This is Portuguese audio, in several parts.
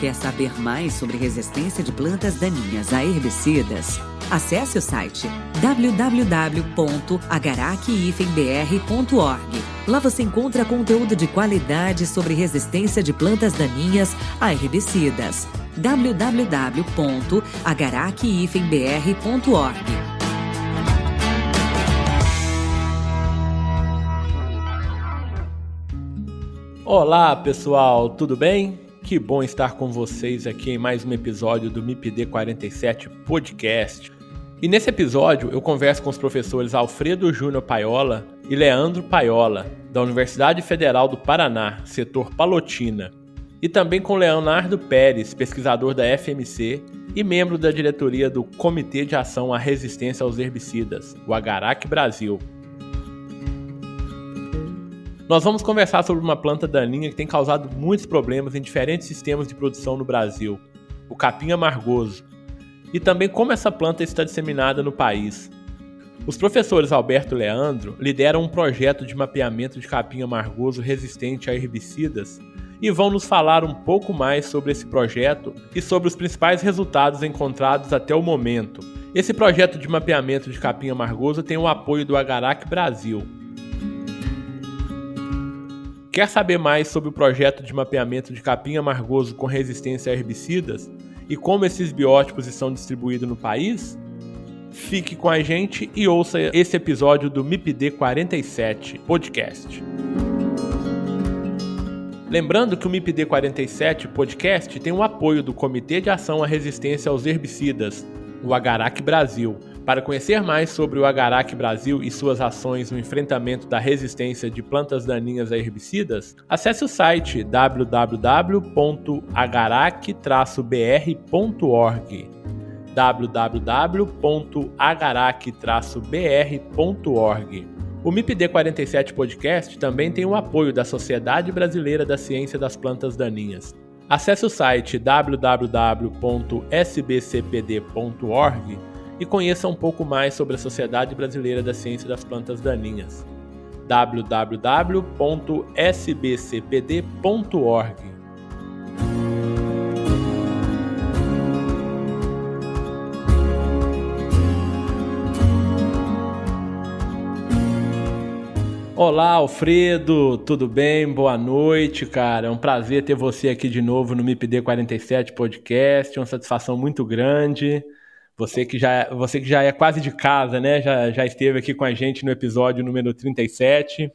Quer saber mais sobre resistência de plantas daninhas a herbicidas? Acesse o site www.agarac-br.org. Lá você encontra conteúdo de qualidade sobre resistência de plantas daninhas a herbicidas. www.agarac-br.org. Olá pessoal, tudo bem? Que bom estar com vocês aqui em mais um episódio do MIPD 47 Podcast. E nesse episódio eu converso com os professores Alfredo Júnior Paiola e Leandro Paiola, da Universidade Federal do Paraná, setor Palotina, e também com Leonardo Pérez, pesquisador da FMC e membro da diretoria do Comitê de Ação à Resistência aos Herbicidas, o Agarac Brasil. Nós vamos conversar sobre uma planta daninha que tem causado muitos problemas em diferentes sistemas de produção no Brasil, o capim amargoso, e também como essa planta está disseminada no país. Os professores Alberto e Leandro lideram um projeto de mapeamento de capim amargoso resistente a herbicidas e vão nos falar um pouco mais sobre esse projeto e sobre os principais resultados encontrados até o momento. Esse projeto de mapeamento de capim amargoso tem o apoio do Agarac Brasil, Quer saber mais sobre o projeto de mapeamento de capim amargoso com resistência a herbicidas e como esses biótipos estão distribuídos no país? Fique com a gente e ouça esse episódio do MIPD 47 podcast. Lembrando que o MIPD 47 podcast tem o apoio do Comitê de Ação à Resistência aos Herbicidas, o Agarac Brasil, para conhecer mais sobre o Agarac Brasil e suas ações no enfrentamento da resistência de plantas daninhas a herbicidas, acesse o site www.agarac-br.org www.agarac-br.org o MIPD 47 Podcast também tem o apoio da Sociedade Brasileira da Ciência das Plantas Daninhas. Acesse o site www.sbcpd.org e conheça um pouco mais sobre a Sociedade Brasileira da Ciência das Plantas Daninhas. www.sbcpd.org Olá, Alfredo, tudo bem? Boa noite, cara. É um prazer ter você aqui de novo no MIPD 47 Podcast, uma satisfação muito grande. Você que já, você que já é quase de casa, né? Já, já esteve aqui com a gente no episódio número 37.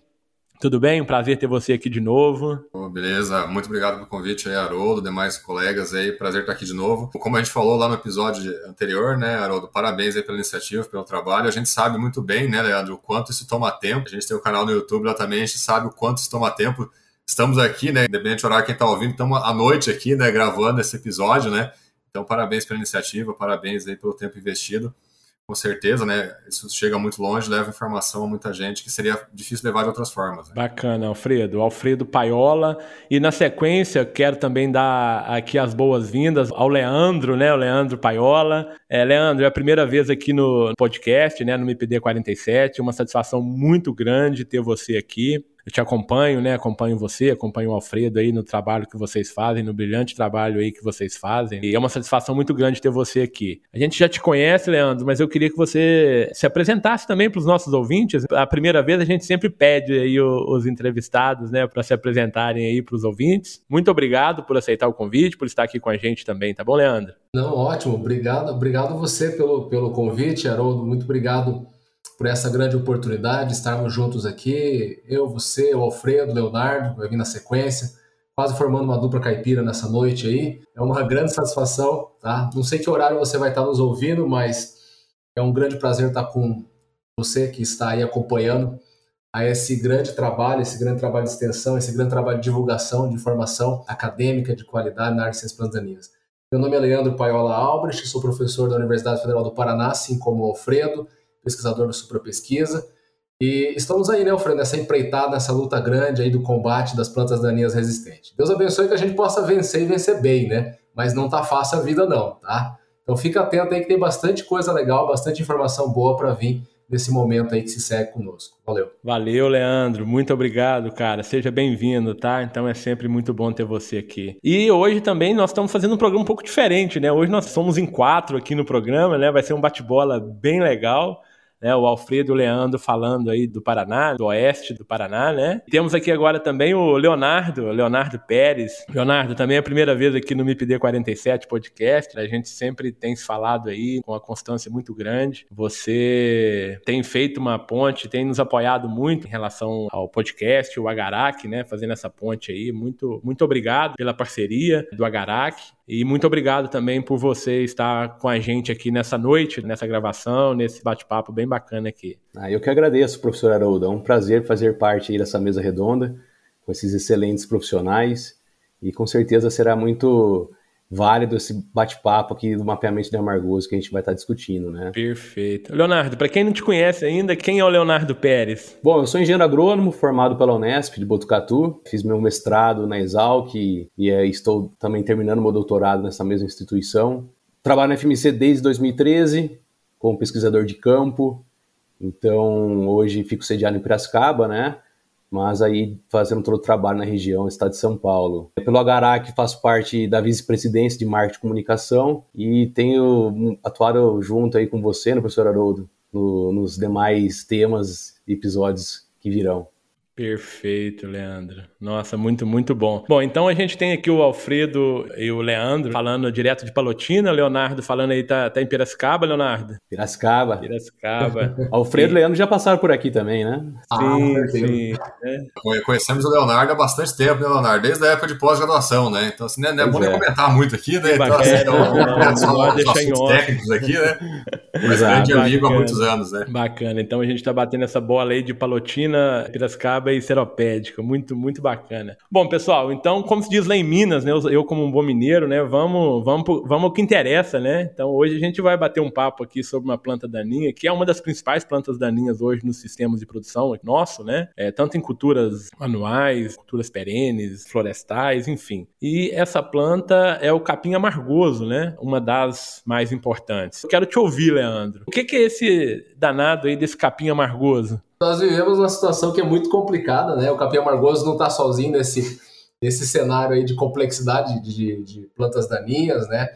Tudo bem? Um prazer ter você aqui de novo. Oh, beleza, muito obrigado pelo convite aí, Haroldo, demais colegas aí, prazer estar aqui de novo. Como a gente falou lá no episódio anterior, né, Haroldo, parabéns aí pela iniciativa, pelo trabalho. A gente sabe muito bem, né, Leandro, o quanto isso toma tempo. A gente tem o um canal no YouTube lá também, a gente sabe o quanto isso toma tempo. Estamos aqui, né, independente do horário quem está ouvindo, estamos à noite aqui, né, gravando esse episódio, né, então, parabéns pela iniciativa, parabéns aí pelo tempo investido. Com certeza, né? Isso chega muito longe, leva informação a muita gente que seria difícil levar de outras formas. Né? Bacana, Alfredo. Alfredo Paiola. E na sequência, quero também dar aqui as boas-vindas ao Leandro, né? O Leandro Paiola. É, Leandro, é a primeira vez aqui no podcast, né? No MPD 47. Uma satisfação muito grande ter você aqui. Eu te acompanho, né? Acompanho você, acompanho o Alfredo aí no trabalho que vocês fazem, no brilhante trabalho aí que vocês fazem. E é uma satisfação muito grande ter você aqui. A gente já te conhece, Leandro, mas eu queria que você se apresentasse também para os nossos ouvintes. A primeira vez a gente sempre pede aí os entrevistados, né, para se apresentarem aí para os ouvintes. Muito obrigado por aceitar o convite, por estar aqui com a gente também, tá bom, Leandro? Não, ótimo. Obrigado, obrigado você pelo, pelo convite, Haroldo. Muito obrigado por essa grande oportunidade de estarmos juntos aqui. Eu, você, o Alfredo, Leonardo, vai vir na sequência, quase formando uma dupla caipira nessa noite aí. É uma grande satisfação, tá? Não sei que horário você vai estar nos ouvindo, mas é um grande prazer estar com você que está aí acompanhando a esse grande trabalho, esse grande trabalho de extensão, esse grande trabalho de divulgação, de informação acadêmica de qualidade na área de ciências plantaninhas. Meu nome é Leandro Paiola Albrecht, sou professor da Universidade Federal do Paraná, assim como o Alfredo, pesquisador do Supra Pesquisa. E estamos aí, né, Alfredo, nessa empreitada, nessa luta grande aí do combate das plantas daninhas resistentes. Deus abençoe que a gente possa vencer e vencer bem, né? Mas não tá fácil a vida não, tá? Então fica atento aí que tem bastante coisa legal, bastante informação boa para vir nesse momento aí que se segue conosco. Valeu. Valeu, Leandro. Muito obrigado, cara. Seja bem-vindo, tá? Então é sempre muito bom ter você aqui. E hoje também nós estamos fazendo um programa um pouco diferente, né? Hoje nós somos em quatro aqui no programa, né? Vai ser um bate-bola bem legal né? O Alfredo Leandro falando aí do Paraná, do oeste do Paraná, né? Temos aqui agora também o Leonardo, Leonardo Pérez. Leonardo, também é a primeira vez aqui no MIPD 47 podcast. A gente sempre tem falado aí com uma constância muito grande. Você tem feito uma ponte, tem nos apoiado muito em relação ao podcast, o Agarac, né? Fazendo essa ponte aí. Muito, muito obrigado pela parceria do Agarac. E muito obrigado também por você estar com a gente aqui nessa noite, nessa gravação, nesse bate-papo bem bacana aqui. Ah, eu que agradeço, professor Haroldo. É um prazer fazer parte dessa mesa redonda com esses excelentes profissionais e com certeza será muito válido esse bate-papo aqui do mapeamento de amargoso que a gente vai estar discutindo, né? Perfeito. Leonardo, para quem não te conhece ainda, quem é o Leonardo Pérez? Bom, eu sou engenheiro agrônomo formado pela Unesp de Botucatu, fiz meu mestrado na Exalc e, e é, estou também terminando meu doutorado nessa mesma instituição. Trabalho na FMC desde 2013 como pesquisador de campo, então hoje fico sediado em Piracicaba, né? Mas aí fazendo todo o trabalho na região, estado de São Paulo. Pelo Agarac faço parte da vice-presidência de marketing e comunicação e tenho atuado junto aí com você, né, professor Haroldo, no, nos demais temas e episódios que virão. Perfeito, Leandro. Nossa, muito, muito bom. Bom, então a gente tem aqui o Alfredo e o Leandro falando direto de Palotina, Leonardo falando aí, tá, tá em Piracicaba, Leonardo? Piracicaba. Piracicaba. Alfredo e Leandro já passaram por aqui também, né? Sim, ah, sim. É. Conhecemos o Leonardo há bastante tempo, né, Leonardo? Desde a época de pós-graduação, né? Então, assim, não é, não é bom é. comentar muito aqui, né? Então, assim, não, não, não, só os assuntos técnicos aqui, né? Mas grande amigo há muitos anos, né? Bacana. Então a gente tá batendo essa bola aí de Palotina, Piracicaba e Seropédica. Muito, muito bacana. Bom, pessoal, então, como se diz lá em Minas, né? Eu, como um bom mineiro, né? Vamos, vamos, vamos ao que interessa, né? Então, hoje a gente vai bater um papo aqui sobre uma planta daninha, que é uma das principais plantas daninhas hoje nos sistemas de produção nosso, né? É, tanto em culturas anuais, culturas perenes, florestais, enfim. E essa planta é o capim amargoso, né? Uma das mais importantes. Eu quero te ouvir, Leandro. O que, que é esse danado aí desse capim amargoso? Nós vivemos uma situação que é muito complicada, né? O capim amargoso não está sozinho nesse, nesse cenário aí de complexidade de, de, plantas daninhas, né?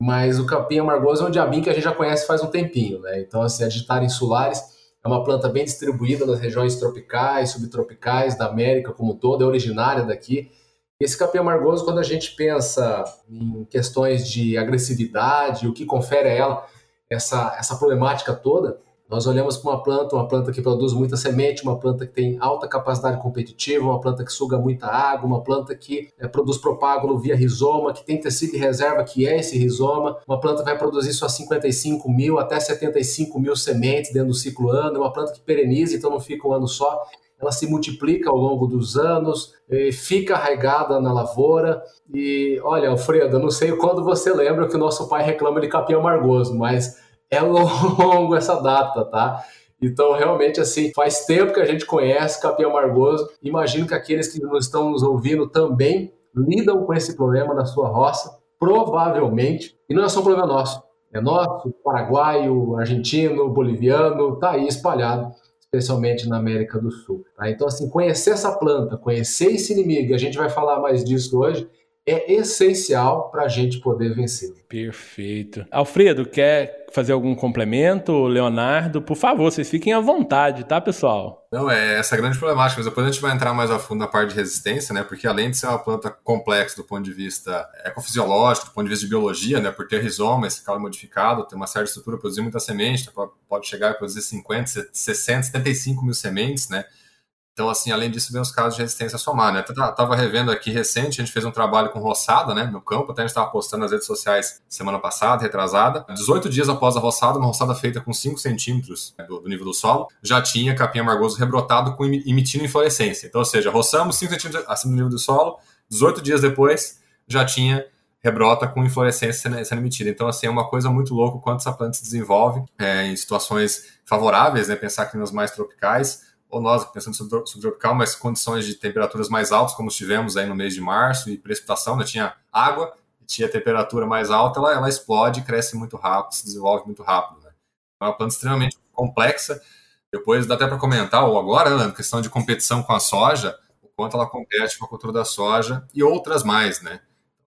Mas o capim amargoso é um diabinho que a gente já conhece faz um tempinho, né? Então, assim, a Digitaria insulares é uma planta bem distribuída nas regiões tropicais, subtropicais da América como um todo, é originária daqui. Esse capim amargoso, quando a gente pensa em questões de agressividade, o que confere a ela essa, essa problemática toda, nós olhamos para uma planta, uma planta que produz muita semente, uma planta que tem alta capacidade competitiva, uma planta que suga muita água, uma planta que é, produz propágulo via rizoma, que tem tecido de reserva, que é esse rizoma. Uma planta vai produzir só 55 mil até 75 mil sementes dentro do ciclo ano. É uma planta que pereniza, então não fica um ano só. Ela se multiplica ao longo dos anos, fica arraigada na lavoura. E olha, Alfredo, eu não sei quando você lembra que o nosso pai reclama de capim amargoso, mas é longo essa data, tá? Então, realmente, assim, faz tempo que a gente conhece capim amargoso. Imagino que aqueles que não estão nos ouvindo também lidam com esse problema na sua roça, provavelmente. E não é só um problema nosso. É nosso, paraguaio, argentino, boliviano, tá aí espalhado especialmente na América do Sul. Tá? Então, assim, conhecer essa planta, conhecer esse inimigo, e a gente vai falar mais disso hoje, é essencial para a gente poder vencer. Perfeito. Alfredo, quer fazer algum complemento? Leonardo, por favor, vocês fiquem à vontade, tá, pessoal? Não, é essa grande problemática, mas depois a gente vai entrar mais a fundo na parte de resistência, né? Porque além de ser uma planta complexa do ponto de vista ecofisiológico, do ponto de vista de biologia, né? Por ter rizoma, esse caule modificado, ter uma certa estrutura, produzir muita semente, pode chegar a produzir 50, 60, 75 mil sementes, né? Então, assim, além disso, vem os casos de resistência somar, né? Eu tava revendo aqui recente, a gente fez um trabalho com roçada, né, no campo, até a gente estava postando nas redes sociais semana passada, retrasada. 18 dias após a roçada, uma roçada feita com 5 centímetros do, do, nível do solo, já tinha capim amargoso rebrotado com, emitindo inflorescência. Então, ou seja, roçamos 5 centímetros acima do nível do solo, 18 dias depois, já tinha rebrota com inflorescência sendo emitida. Então, assim, é uma coisa muito louca quanto essa planta se desenvolve é, em situações favoráveis, né, pensar climas mais tropicais, ou nós pensando sobre subtropical, mas condições de temperaturas mais altas, como tivemos aí no mês de março, e precipitação, né? tinha água, tinha temperatura mais alta, ela, ela explode, cresce muito rápido, se desenvolve muito rápido. Né? É uma planta extremamente complexa. Depois dá até para comentar, ou agora, né, questão de competição com a soja, o quanto ela compete com a cultura da soja e outras mais, né?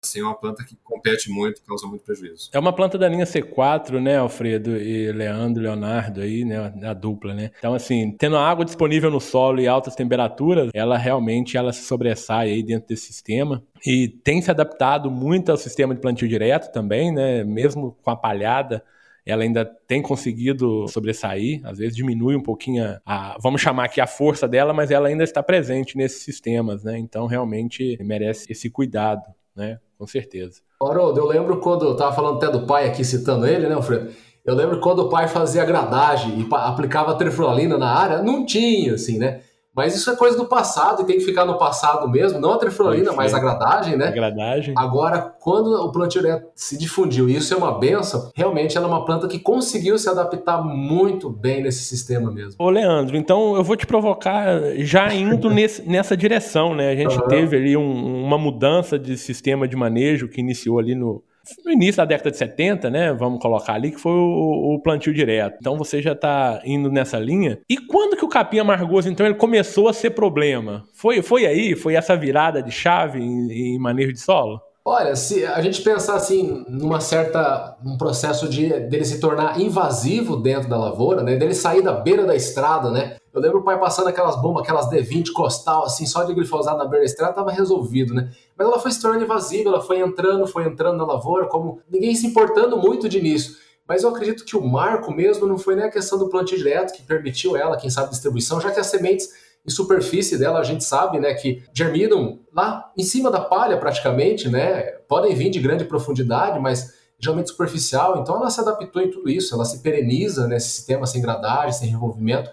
Assim, é uma planta que compete muito, causa muito prejuízo. É uma planta da linha C4, né, Alfredo e Leandro, Leonardo aí, né, a dupla, né? Então, assim, tendo água disponível no solo e altas temperaturas, ela realmente ela se sobressai aí dentro desse sistema e tem se adaptado muito ao sistema de plantio direto também, né? Mesmo com a palhada, ela ainda tem conseguido sobressair, às vezes diminui um pouquinho a, vamos chamar aqui a força dela, mas ela ainda está presente nesses sistemas, né? Então realmente merece esse cuidado, né? Com certeza. Haroldo, eu lembro quando eu tava falando até do pai aqui, citando ele, né, Alfredo? Eu lembro quando o pai fazia gradagem e aplicava triflualina na área, não tinha, assim, né? Mas isso é coisa do passado e tem que ficar no passado mesmo, não a triflorina, mas a gradagem, né? A gradagem. Agora, quando o plantio se difundiu, e isso é uma benção, realmente ela é uma planta que conseguiu se adaptar muito bem nesse sistema mesmo. Ô, Leandro, então eu vou te provocar já indo nesse, nessa direção, né? A gente uhum. teve ali um, uma mudança de sistema de manejo que iniciou ali no no início da década de 70, né? Vamos colocar ali, que foi o, o plantio direto. Então você já está indo nessa linha. E quando que o capim amargoso, então, ele começou a ser problema? Foi, foi aí? Foi essa virada de chave em, em manejo de solo? Olha, se a gente pensar assim numa certa um processo de dele se tornar invasivo dentro da lavoura, né, dele sair da beira da estrada, né? Eu lembro o pai passando aquelas bombas, aquelas D20 costal, assim, só de glifosato na beira da estrada tava resolvido, né? Mas ela foi se tornando invasiva, ela foi entrando, foi entrando na lavoura, como ninguém se importando muito de início. Mas eu acredito que o marco mesmo não foi nem a questão do plantio direto que permitiu ela, quem sabe, distribuição, já que as sementes em superfície dela, a gente sabe, né, que germinam lá em cima da palha praticamente, né, podem vir de grande profundidade, mas geralmente superficial, então ela se adaptou em tudo isso, ela se pereniza nesse sistema sem gradagem, sem revolvimento,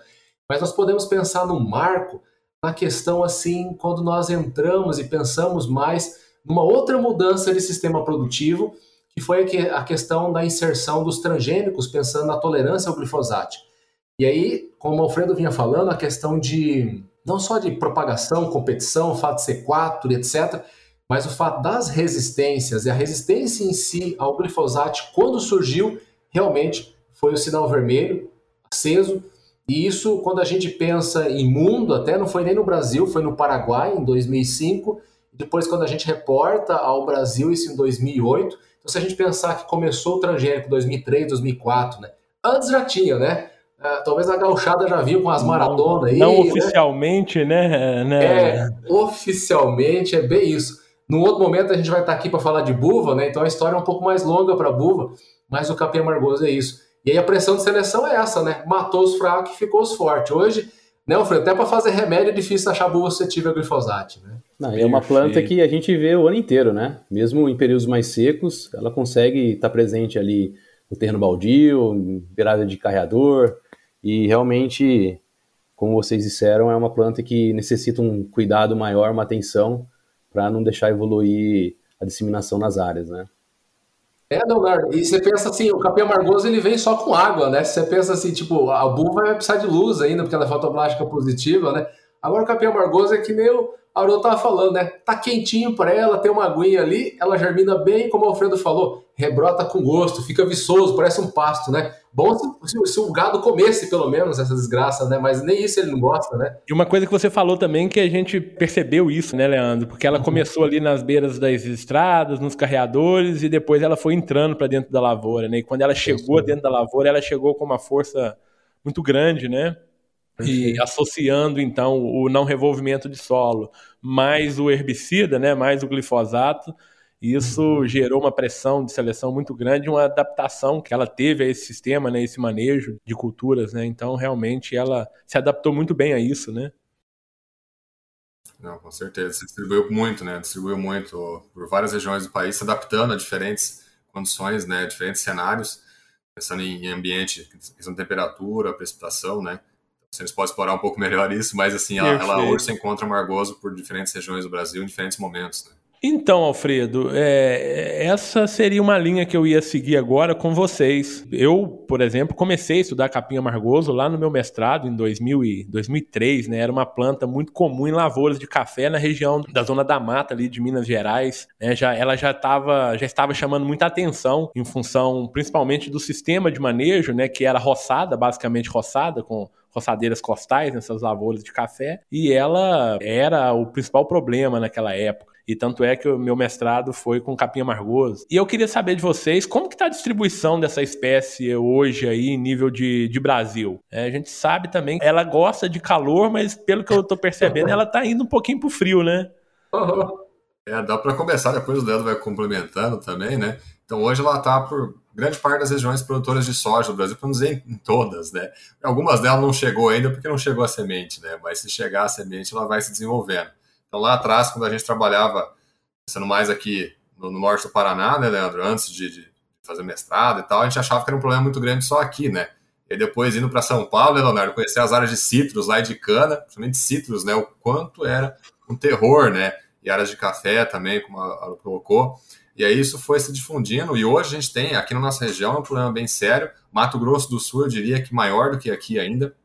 mas nós podemos pensar no marco na questão assim, quando nós entramos e pensamos mais numa outra mudança de sistema produtivo, que foi a questão da inserção dos transgênicos, pensando na tolerância ao glifosato. E aí, como o Alfredo vinha falando, a questão de não só de propagação, competição, o fato de ser 4 etc., mas o fato das resistências e a resistência em si ao glifosato, quando surgiu, realmente foi o sinal vermelho aceso. E isso, quando a gente pensa em mundo, até não foi nem no Brasil, foi no Paraguai em 2005. Depois, quando a gente reporta ao Brasil, isso em 2008. Então, se a gente pensar que começou o transgênico em 2003, 2004, né? Antes já tinha, né? É, talvez a gauchada já viu com as maratonas aí. Não né? oficialmente, né? né? É, oficialmente é bem isso. Num outro momento a gente vai estar aqui para falar de buva, né? Então a história é um pouco mais longa para buva, mas o capim amargoso é isso. E aí a pressão de seleção é essa, né? Matou os fracos e ficou os fortes. Hoje, né, Alfredo, até para fazer remédio é difícil achar buva suscetível a glifosato, né? Não, é uma planta que a gente vê o ano inteiro, né? Mesmo em períodos mais secos, ela consegue estar presente ali no terreno baldio, beirada de carreador, e realmente, como vocês disseram, é uma planta que necessita um cuidado maior, uma atenção, para não deixar evoluir a disseminação nas áreas, né? É, Leonardo, e você pensa assim, o capim amargoso ele vem só com água, né? Você pensa assim, tipo, a buva vai precisar de luz ainda, porque ela é fotoblástica positiva, né? Agora o capim amargoso é que nem o, a Aurora tava falando, né? Tá quentinho para ela, tem uma aguinha ali, ela germina bem, como o Alfredo falou, rebrota com gosto, fica viçoso, parece um pasto, né? Bom se, se, o gado comesse, pelo menos, essa desgraça, né? Mas nem isso ele não gosta, né? E uma coisa que você falou também que a gente percebeu isso, né, Leandro? Porque ela uhum. começou ali nas beiras das estradas, nos carreadores, e depois ela foi entrando para dentro da lavoura, né? E quando ela chegou dentro da lavoura, ela chegou com uma força muito grande, né? E associando então o não revolvimento de solo mais o herbicida, né, mais o glifosato, isso uhum. gerou uma pressão de seleção muito grande, uma adaptação que ela teve a esse sistema, né, esse manejo de culturas, né? Então realmente ela se adaptou muito bem a isso, né? Não, com certeza. Se distribuiu muito, né? Distribuiu muito por várias regiões do país, se adaptando a diferentes condições, né? Diferentes cenários, pensando em ambiente, questão de temperatura, precipitação, né? Vocês podem explorar um pouco melhor isso, mas assim, ela, ela, hoje se encontra margoso por diferentes regiões do Brasil em diferentes momentos. Né? Então, Alfredo, é, essa seria uma linha que eu ia seguir agora com vocês. Eu, por exemplo, comecei a estudar capim amargoso lá no meu mestrado em 2000 e 2003, né? Era uma planta muito comum em lavouras de café na região da zona da mata ali de Minas Gerais. Né? Já, ela já, tava, já estava chamando muita atenção em função, principalmente do sistema de manejo, né? Que era roçada, basicamente roçada com roçadeiras costais nessas lavouras de café, e ela era o principal problema naquela época. E tanto é que o meu mestrado foi com capim amargoso. E eu queria saber de vocês como que está a distribuição dessa espécie hoje aí em nível de, de Brasil. É, a gente sabe também que ela gosta de calor, mas pelo que eu estou percebendo, ela está indo um pouquinho pro frio, né? É, dá para começar, depois o dedo vai complementando também, né? Então hoje ela está por grande parte das regiões produtoras de soja do Brasil, para não dizer em todas, né? Algumas delas não chegou ainda porque não chegou a semente, né? Mas se chegar a semente, ela vai se desenvolvendo. Então, lá atrás, quando a gente trabalhava, sendo mais aqui no, no norte do Paraná, né, Leandro, antes de, de, fazer mestrado e tal, a gente achava que era um problema muito grande só aqui, né? E depois indo para São Paulo, né, Leonardo, conhecer as áreas de citros lá e de cana, principalmente citros, né? O quanto era um terror, né? E áreas de café também, como a, a colocou. E aí isso foi se difundindo, e hoje a gente tem, aqui na nossa região, um problema bem sério. Mato Grosso do Sul, eu diria que maior do que aqui ainda,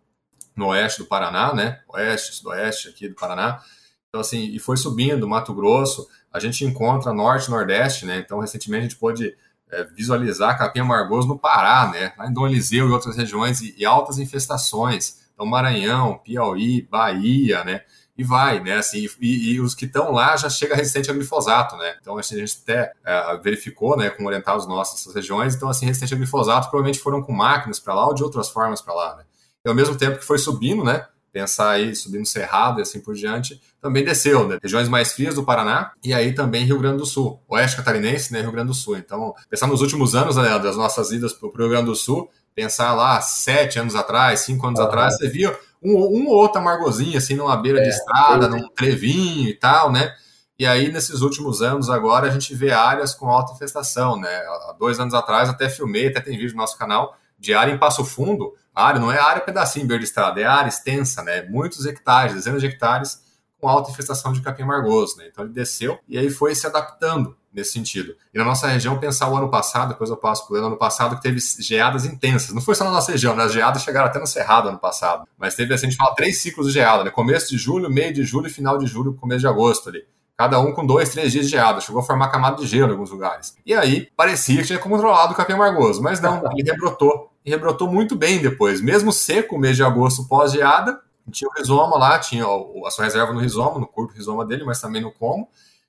no oeste do Paraná, né? Oeste, sudoeste aqui do Paraná. Então, assim, e foi subindo, Mato Grosso, a gente encontra norte, nordeste, né? Então, recentemente a gente pôde é, visualizar capim amargoso no Pará, né? Lá em Dom Eliseu e outras regiões, e, e, altas infestações. Então, Maranhão, Piauí, Bahia, né? E vai, né? Assim, e, e os que estão lá já chega resistente a glifosato, né? Então, assim, a gente até é, verificou, né, com orientados nossos essas regiões. Então, assim, resistente a glifosato provavelmente foram com máquinas para lá ou de outras formas para lá, né? E ao mesmo tempo que foi subindo, né? Pensar aí subindo Cerrado e assim por diante, também desceu, né? Regiões mais frias do Paraná e aí também Rio Grande do Sul, Oeste Catarinense, né? Rio Grande do Sul. Então, pensar nos últimos anos, né, das nossas idas para o Rio Grande do Sul, pensar lá sete anos atrás, cinco anos atrás, você via um, um ou outro amargozinho, assim, numa beira é, de estrada, num trevinho e tal, né? E aí, nesses últimos anos, agora, a gente vê áreas com alta infestação, né? Há dois anos atrás, até filmei, até tem vídeo no nosso canal, de área em Passo Fundo, área não é área pedacinho verde estrada, é área extensa, né? Muitos hectares, dezenas de hectares com alta infestação de capim margoso, né? Então ele desceu e aí foi se adaptando nesse sentido. E na nossa região, pensar o ano passado, depois eu passo por ele, ano passado que teve geadas intensas. Não foi só na nossa região, né? As geadas chegaram até no Cerrado ano passado. Mas teve, assim, a gente fala, três ciclos de geada, né? Começo de julho, meio de julho e final de julho, começo de agosto ali. Cada um com dois, três dias de geada. Chegou a formar camada de gelo em alguns lugares. E aí, parecia que tinha controlado o capim margoso. Mas não, ele rebrotou rebrotou muito bem depois. Mesmo seco, mês de agosto pós-geada, tinha o rizoma lá, tinha a sua reserva no rizoma, no curto rizoma dele, mas também no como,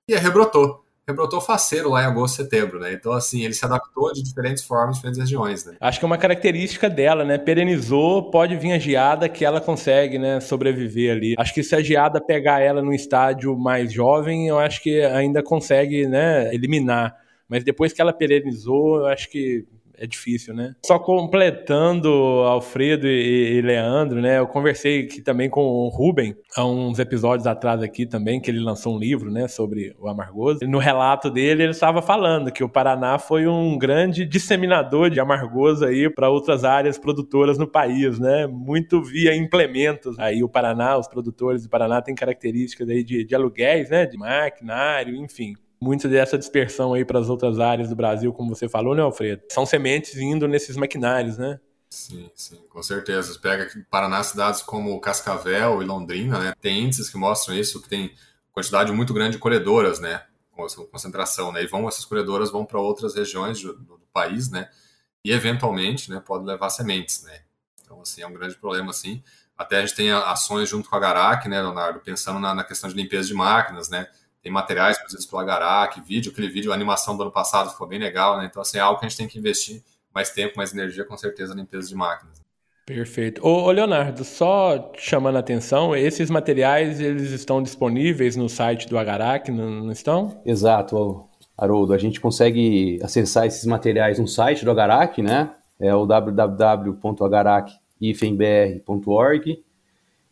e aí rebrotou. Rebrotou faceiro lá em agosto, setembro, né? Então, assim, ele se adaptou de diferentes formas, diferentes regiões, né? Acho que é uma característica dela, né? Perenizou, pode vir a geada que ela consegue, né, sobreviver ali. Acho que se a geada pegar ela num estádio mais jovem, eu acho que ainda consegue, né, eliminar. Mas depois que ela perenizou, eu acho que é difícil, né? Só completando Alfredo e, e, Leandro, né? Eu conversei aqui também com o Ruben há uns episódios atrás aqui também, que ele lançou um livro, né, sobre o amargoso. No relato dele, ele estava falando que o Paraná foi um grande disseminador de amargoso aí para outras áreas produtoras no país, né? Muito via implementos. Aí o Paraná, os produtores do Paraná têm características aí de, de aluguéis, né, de maquinário, enfim muito dessa dispersão aí para as outras áreas do Brasil, como você falou, né, Alfredo? São sementes indo nesses maquinários, né? Sim, sim, com certeza. Você pega aqui Paraná cidades como Cascavel e Londrina, né? Tem índices que mostram isso, que tem quantidade muito grande de colhedoras, né? Com concentração, né? E vão, essas colhedoras vão para outras regiões do, do, país, né? E eventualmente, né, pode levar sementes, né? Então, assim, é um grande problema, assim. Até a gente tem ações junto com a Garac, né, Leonardo, pensando na, na questão de limpeza de máquinas, né? Tem materiais produzidos pela Garac, vídeo, aquele vídeo, a animação do ano passado ficou bem legal, né? Então, assim, é algo que a gente tem que investir mais tempo, mais energia, com certeza, na limpeza de máquinas. Perfeito. Ô, Leonardo, só chamando a atenção, esses materiais eles estão disponíveis no site do Agarac, não, não estão? Exato, Haroldo. A gente consegue acessar esses materiais no site do Agarac, né? É o www.agarac.org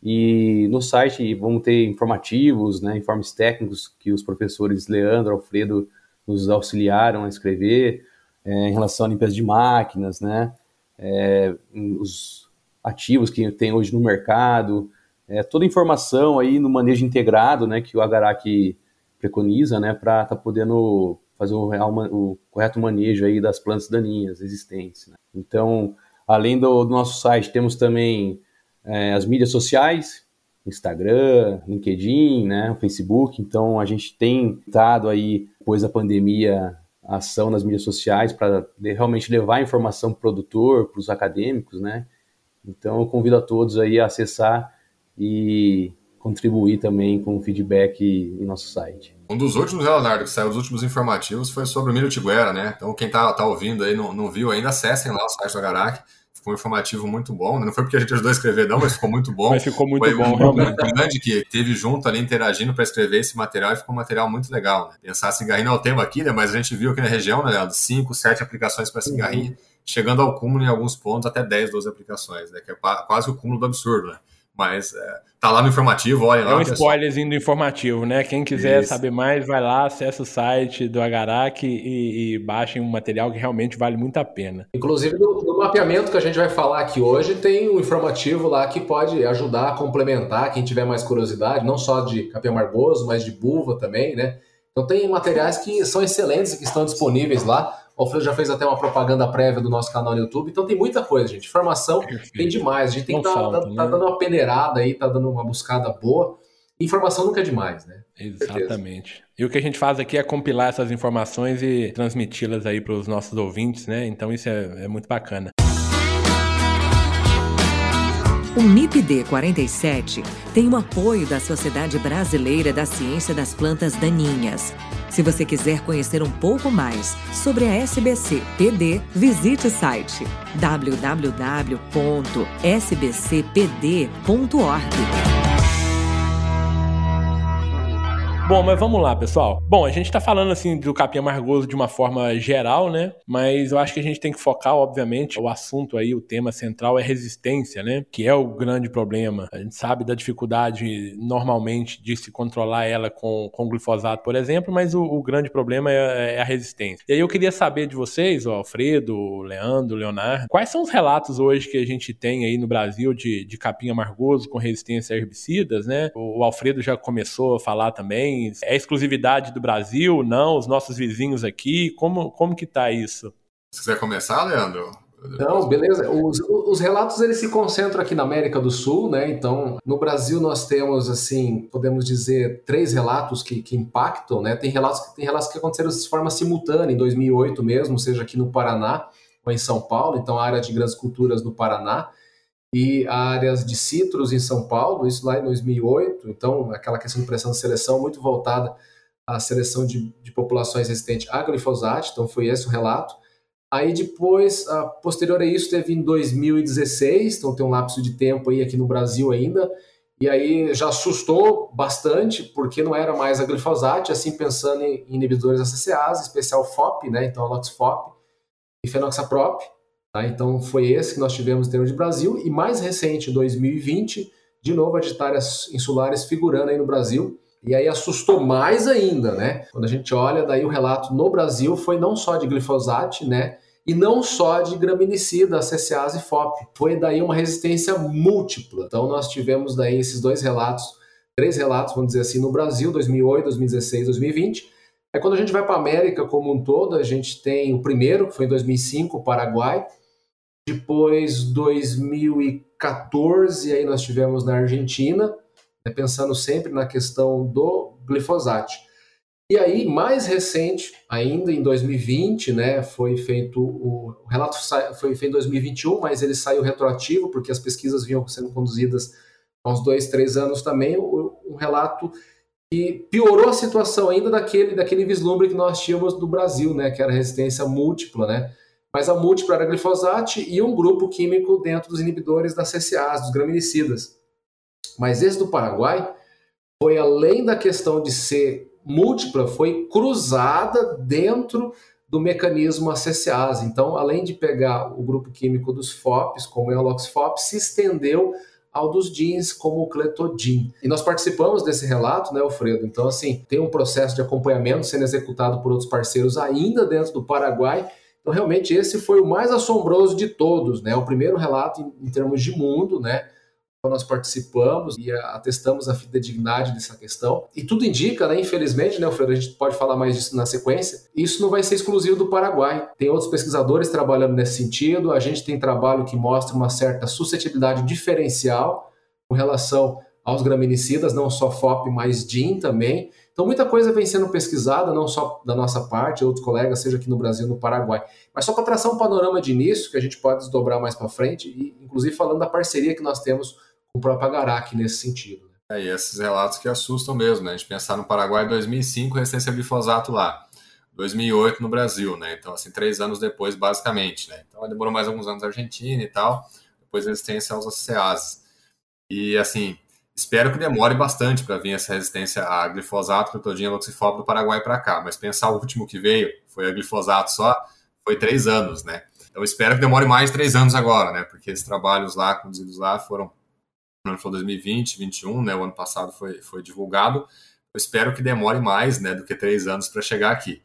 e no site vamos ter informativos, né, informes técnicos que os professores Leandro, Alfredo nos auxiliaram a escrever é, em relação à limpeza de máquinas, né, é, os ativos que tem hoje no mercado, é, toda a informação aí no manejo integrado, né, que o Agarac preconiza, né, para estar tá podendo fazer o, real, o, correto manejo aí das plantas daninhas existentes. Né. Então, além do, do, nosso site, temos também é, as mídias sociais, Instagram, LinkedIn, né, Facebook. Então, a gente tem dado aí, depois da pandemia, ação nas mídias sociais para realmente levar a informação para o produtor, para os acadêmicos, né, então eu convido a todos aí a acessar e contribuir também com o feedback em nosso site. Um dos últimos, Leonardo, que saiu dos últimos informativos foi sobre o milho tiguera, né? Então quem tá, tá ouvindo aí, não, não viu ainda, acessem lá o site do Agarac. Um informativo muito bom. Né? Não foi porque a gente ajudou a escrever, não, mas ficou muito bom. mas ficou muito foi bom, um realmente. grande que teve junto ali interagindo para escrever esse material e ficou um material muito legal. Né? Pensar cigarrinho não é o tema aqui, né? Mas a gente viu aqui na região, né, Leandro? Cinco, sete aplicações para cigarrinho. Uhum chegando ao cúmulo em alguns pontos, até 10, 12 aplicações, né? Que é quase o cúmulo do absurdo, né? Mas é, tá lá no informativo, olha lá. É um spoilerzinho do informativo, né? Quem quiser Isso. saber mais, vai lá, acessa o site do Agarac e, e baixem um material que realmente vale muito a pena. Inclusive, no, no, mapeamento que a gente vai falar aqui hoje, tem um informativo lá que pode ajudar a complementar quem tiver mais curiosidade, não só de capim amargoso, mas de buva também, né? Então tem materiais que são excelentes e que estão disponíveis lá. O Alfredo já fez até uma propaganda prévia do nosso canal no YouTube, então tem muita coisa, gente. Informação tem demais. A gente tem que estar tá, tá, tá dando uma peneirada aí, tá dando uma buscada boa. Informação nunca é demais, né? Exatamente. E o que a gente faz aqui é compilar essas informações e transmiti-las aí para os nossos ouvintes, né? Então isso é, é muito bacana. O MIPD 47 tem o apoio da Sociedade Brasileira da Ciência das Plantas Daninhas. Se você quiser conhecer um pouco mais sobre a SBC PD, visite o site www.sbcpd.org. Bom, mas vamos lá, pessoal. Bom, a gente tá falando assim do capim amargoso de uma forma geral, né? Mas eu acho que a gente tem que focar, obviamente, o assunto aí, o tema central é resistência, né? Que é o grande problema. A gente sabe da dificuldade normalmente de se controlar ela com, com glifosato, por exemplo, mas o, o grande problema é, é, a resistência. E aí eu queria saber de vocês, o Alfredo, Leandro, Leonardo, quais são os relatos hoje que a gente tem aí no Brasil de, de capim amargoso com resistência a herbicidas, né? O, o Alfredo já começou a falar também é exclusividade do Brasil? Não, os nossos vizinhos aqui? Como, como que tá isso? Se quiser começar, Leandro? Não, beleza. Os, os, relatos eles se concentram aqui na América do Sul, né? Então, no Brasil nós temos assim, podemos dizer, três relatos que, que impactam, né? Tem relatos que tem relatos que aconteceram de forma simultânea em 2008 mesmo, seja aqui no Paraná ou em São Paulo. Então, a área de grandes culturas no Paraná e áreas de citros em São Paulo, isso lá em 2008. Então, aquela questão de pressão de seleção muito voltada à seleção de, de populações resistentes a glifosato, então foi esse o relato. Aí depois, a, posterior a isso, teve em 2016, então tem um lapso de tempo aí aqui no Brasil ainda, e aí já assustou bastante, porque não era mais a glifosato, assim pensando em inibidores ACCAs, especial FOP, né, então a e fenoxaprop, Tá? Então foi esse que nós tivemos em termos de Brasil e mais recente, em 2020, de novo aditárias insulares figurando aí no Brasil. E aí assustou mais ainda, né? Quando a gente olha daí o relato no Brasil foi não só de glifosato, né? E não só de graminicida, CCAs e FOP. Foi daí uma resistência múltipla. Então nós tivemos daí esses dois relatos, três relatos, vamos dizer assim, no Brasil, 2008, 2016, 2020. Aí quando a gente vai para a América como um todo, a gente tem o primeiro, que foi em 2005, o Paraguai, depois, 2014, aí nós tivemos na Argentina, né, pensando sempre na questão do, glifosato. E aí, mais recente, ainda em 2020, né, foi feito o, o relato foi feito em 2021, mas ele saiu retroativo porque as pesquisas vinham sendo conduzidas há uns dois, três anos também, um relato que piorou a situação ainda daquele, daquele vislumbre que nós tínhamos do Brasil, né, que era resistência múltipla, né, mas a múltipla era glifosato e um grupo químico dentro dos inibidores das CCAs, dos graminicidas. Mas esse do Paraguai foi além da questão de ser múltipla, foi cruzada dentro do mecanismo ACCAs. Então, além de pegar o grupo químico dos FOPs, como o Eloxfop, se estendeu ao dos jeans, como o cletodin. E nós participamos desse relato, né, Alfredo? Então, assim, tem um processo de acompanhamento sendo executado por outros parceiros ainda dentro do Paraguai. Então, realmente, esse foi o mais assombroso de todos, né? O primeiro relato em, em termos de mundo, né? nós participamos e atestamos a fidedignidade dessa questão. E tudo indica, né, infelizmente, né, Alfredo, a gente pode falar mais disso na sequência, isso não vai ser exclusivo do Paraguai. Tem outros pesquisadores trabalhando nesse sentido, a gente tem trabalho que mostra uma certa suscetibilidade diferencial com relação aos graminicidas, não só FOP, mas DIN também. Então, muita coisa vem sendo pesquisada, não só da nossa parte, outros colegas, seja aqui no Brasil, no Paraguai. Mas só para traçar um panorama de início, que a gente pode desdobrar mais para frente, e inclusive falando da parceria que nós temos o próprio Agarac nesse sentido. Né? É, e esses relatos que assustam mesmo, né? A gente pensar no Paraguai 2005, resistência a glifosato lá. 2008 no Brasil, né? Então, assim, três anos depois, basicamente, né? Então, demorou mais alguns anos na Argentina e tal, depois resistência aos ACAs. E, assim, espero que demore bastante para vir essa resistência a glifosato, crotodina, loxifob do Paraguai para cá, mas pensar o último que veio, foi a glifosato só, foi três anos, né? Então, espero que demore mais três anos agora, né? Porque esses trabalhos lá, conduzidos lá, foram ano foi 2020, 2021, né? O ano passado foi, foi divulgado. Eu espero que demore mais, né, do que três anos para chegar aqui.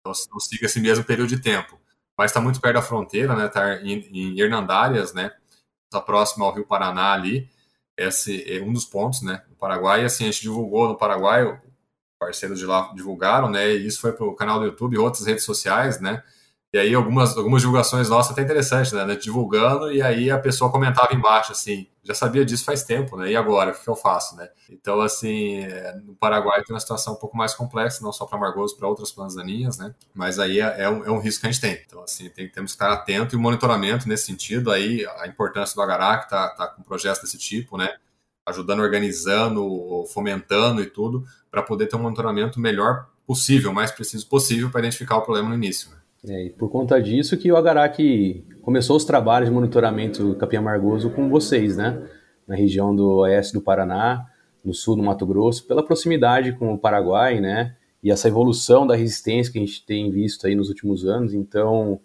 Então, não siga esse mesmo período de tempo. Mas está muito perto da fronteira, né? Está em, em Hernandárias, né? Está próximo ao Rio Paraná ali. Esse é um dos pontos, né? No Paraguai, assim, a gente divulgou no Paraguai, parceiros de lá divulgaram, né? E isso foi para o canal do YouTube e outras redes sociais, né? E aí algumas, algumas divulgações nossas até interessantes, né? Divulgando e aí a pessoa comentava embaixo assim, já sabia disso faz tempo, né? E agora, o que eu faço, né? Então, assim, é, no Paraguai tem uma situação um pouco mais complexa, não só para Margoso, para outras plantas né? Mas aí é, é, um, é, um, risco que a gente tem. Então, assim, tem, temos que estar atento e o monitoramento nesse sentido, aí a importância do Agará, que está tá com projetos desse tipo, né? Ajudando, organizando, fomentando e tudo, para poder ter um monitoramento melhor possível, mais preciso possível para identificar o problema no início, né? É, e por conta disso que o Agarac começou os trabalhos de monitoramento capim amargoso com vocês, né? Na região do oeste do Paraná, no sul do Mato Grosso, pela proximidade com o Paraguai, né? E essa evolução da resistência que a gente tem visto aí nos últimos anos. Então,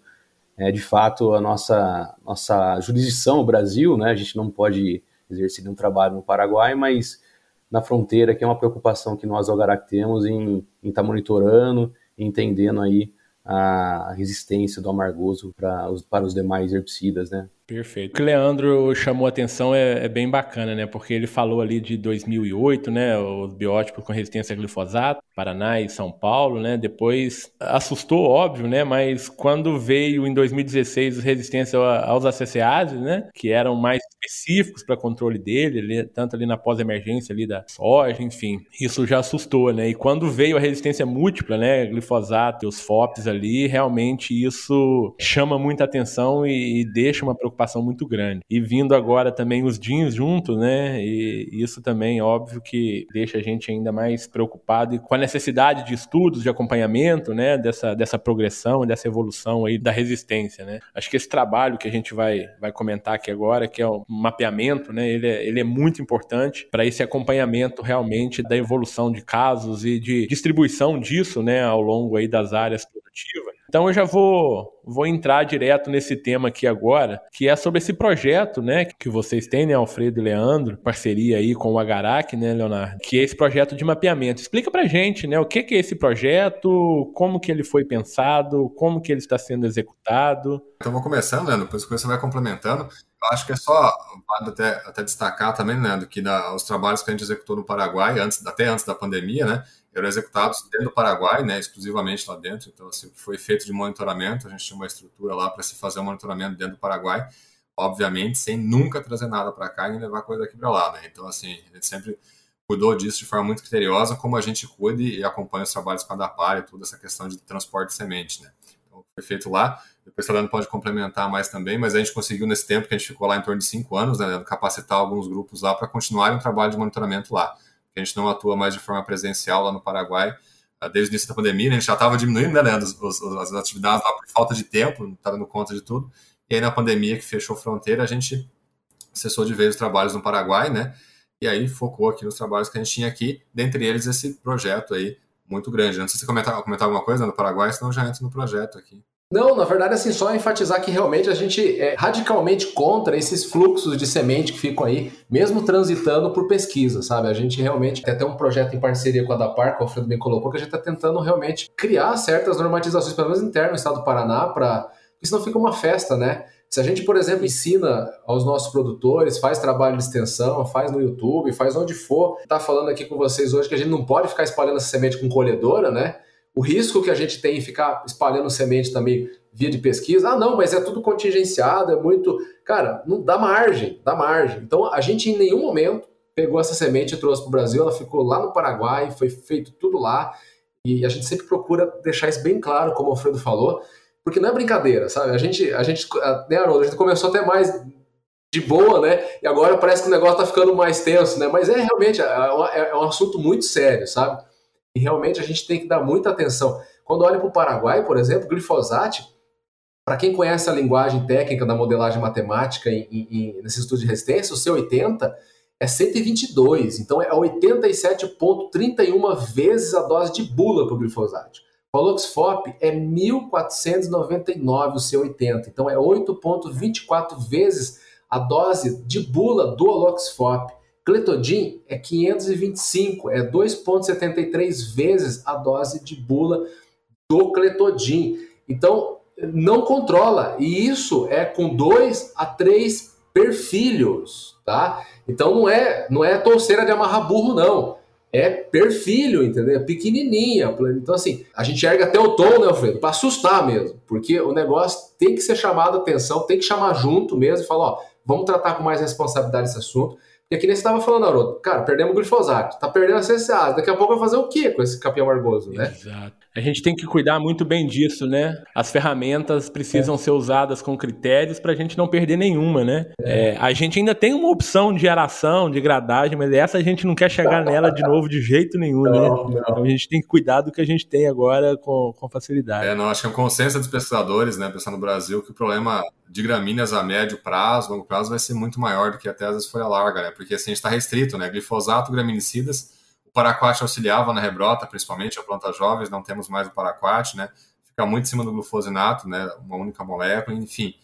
é, de fato, a nossa, nossa jurisdição, o Brasil, né? A gente não pode exercer nenhum trabalho no Paraguai, mas na fronteira, que é uma preocupação que nós, Agarac, temos em estar tá monitorando, entendendo aí a resistência do amargoso para os, para os demais herbicidas, né? Perfeito. O que o Leandro chamou a atenção é, é, bem bacana, né? Porque ele falou ali de 2008, né? Os biótipos com resistência a glifosato, Paraná e São Paulo, né? Depois assustou, óbvio, né? Mas quando veio em 2016 resistência aos ACCases, né? Que eram mais específicos para controle dele, ali, tanto ali na pós-emergência ali da soja, enfim, isso já assustou, né? E quando veio a resistência múltipla, né? Glifosato e os FOPs ali, realmente isso chama muita atenção e, e deixa uma preocupação preocupação muito grande. E vindo agora também os jeans juntos, né? E isso também, óbvio, que deixa a gente ainda mais preocupado e com a necessidade de estudos, de acompanhamento, né? Dessa, dessa progressão, dessa evolução aí da resistência, né? Acho que esse trabalho que a gente vai, vai comentar aqui agora, que é o mapeamento, né? Ele é, ele é muito importante para esse acompanhamento realmente da evolução de casos e de distribuição disso, né? Ao longo aí das áreas produtivas. Então eu já vou vou entrar direto nesse tema aqui agora, que é sobre esse projeto, né, que vocês têm, né, Alfredo e Leandro, parceria aí com o Agarac, né, Leonardo, que é esse projeto de mapeamento. Explica pra gente, né, o que que é esse projeto, como que ele foi pensado, como que ele está sendo executado. Então vou começando, Leandro, depois você vai complementando. Eu acho que é só até, até destacar também, Leandro, que na, os trabalhos que a gente executou no Paraguai, antes, até antes da pandemia, né, eram executados dentro do Paraguai, né, exclusivamente lá dentro. Então, assim, o que foi feito de monitoramento, a gente tinha uma estrutura lá para se fazer o um monitoramento dentro do Paraguai, obviamente sem nunca trazer nada para cá e levar coisa daqui para lá, né. Então, assim, a gente sempre cuidou disso de forma muito criteriosa, como a gente cuida e acompanha os trabalhos com a DAPAR e toda essa questão de transporte de semente, né? Então, foi feito lá. Depois o Leandro pode complementar mais também, mas a gente conseguiu nesse tempo que a gente ficou lá em torno de cinco anos, né, capacitar alguns grupos lá para continuarem o trabalho de monitoramento lá. A gente não atua mais de forma presencial lá no Paraguai, ah, desde o início da pandemia, né? a gente já estava diminuindo né, as, as, atividades lá por falta de tempo, não estava dando conta de tudo. E aí na pandemia que fechou a fronteira, a gente cessou de vez os trabalhos no Paraguai, né? E aí focou aqui nos trabalhos que a gente tinha aqui, dentre eles esse projeto aí muito grande. Antes de você comentar, comentar alguma coisa no Paraguai, senão já entro no projeto aqui. Não, na verdade, assim, só enfatizar que realmente a gente é radicalmente contra esses fluxos de semente que ficam aí, mesmo transitando por pesquisa, sabe? A gente realmente tem até um projeto em parceria com a DAPAR, que o Alfredo bem colocou, que a gente está tentando realmente criar certas normatizações, pelo menos internas no estado do Paraná, para. Porque senão fica uma festa, né? Se a gente, por exemplo, ensina aos nossos produtores, faz trabalho de extensão, faz no YouTube, faz onde for, tá falando aqui com vocês hoje que a gente não pode ficar espalhando essa semente com colhedora, né? O risco que a gente tem em ficar espalhando semente também via de pesquisa, ah, não, mas é tudo contingenciado, é muito. Cara, não dá margem, dá margem. Então a gente em nenhum momento pegou essa semente e trouxe para o Brasil, ela ficou lá no Paraguai, foi feito tudo lá. E a gente sempre procura deixar isso bem claro, como o Alfredo falou, porque não é brincadeira, sabe? A gente, a gente, né, Haroldo, a gente começou até mais de boa, né? E agora parece que o negócio tá ficando mais tenso, né? Mas é realmente é, é um assunto muito sério, sabe? E realmente a gente tem que dar muita atenção. Quando olha para o Paraguai, por exemplo, glifosato, para quem conhece a linguagem técnica da modelagem matemática em, em, nesse estudo de resistência, o C80 é 122, então é 87,31 vezes a dose de bula para o glifosato. O Aloxfop é 1.499 o C80, então é 8,24 vezes a dose de bula do Aloxfop. Cletodin é 525, é 2,73 vezes a dose de bula do Cletodin. Então, não controla. E isso é com dois a três perfilhos, tá? Então não é não é torceira de amarrar burro, não. É perfilho, entendeu? É pequenininha. Então, assim, a gente erga até o tom, né, Alfredo? Para assustar mesmo. Porque o negócio tem que ser chamado atenção, tem que chamar junto mesmo e falar, ó, vamos tratar com mais responsabilidade esse assunto. E aqui nem você estava falando, Haroldo, cara, perdemos o glifosato, tá perdendo a CCA, daqui a pouco vai fazer o quê com esse capim amargoso, né? Exato. A gente tem que cuidar muito bem disso, né? As ferramentas precisam é. ser usadas com critérios para a gente não perder nenhuma, né? É. É, a gente ainda tem uma opção de geração, de gradagem, mas essa a gente não quer chegar nela de novo de jeito nenhum, né? não, né? Não. Então a gente tem que cuidar do que a gente tem agora com, com facilidade. É, não, acho que é um consenso dos pesquisadores, né, pensando no Brasil, que o problema de gramíneas a médio prazo, longo prazo, vai ser muito maior do que até às vezes folha larga, né? Porque assim a gente está restrito, né? Glifosato, graminicidas paraquat auxiliava na rebrota, principalmente a plantas jovens, não temos mais o paraquat, né? Fica muito em cima do glufosinato, né? Uma única molécula, enfim.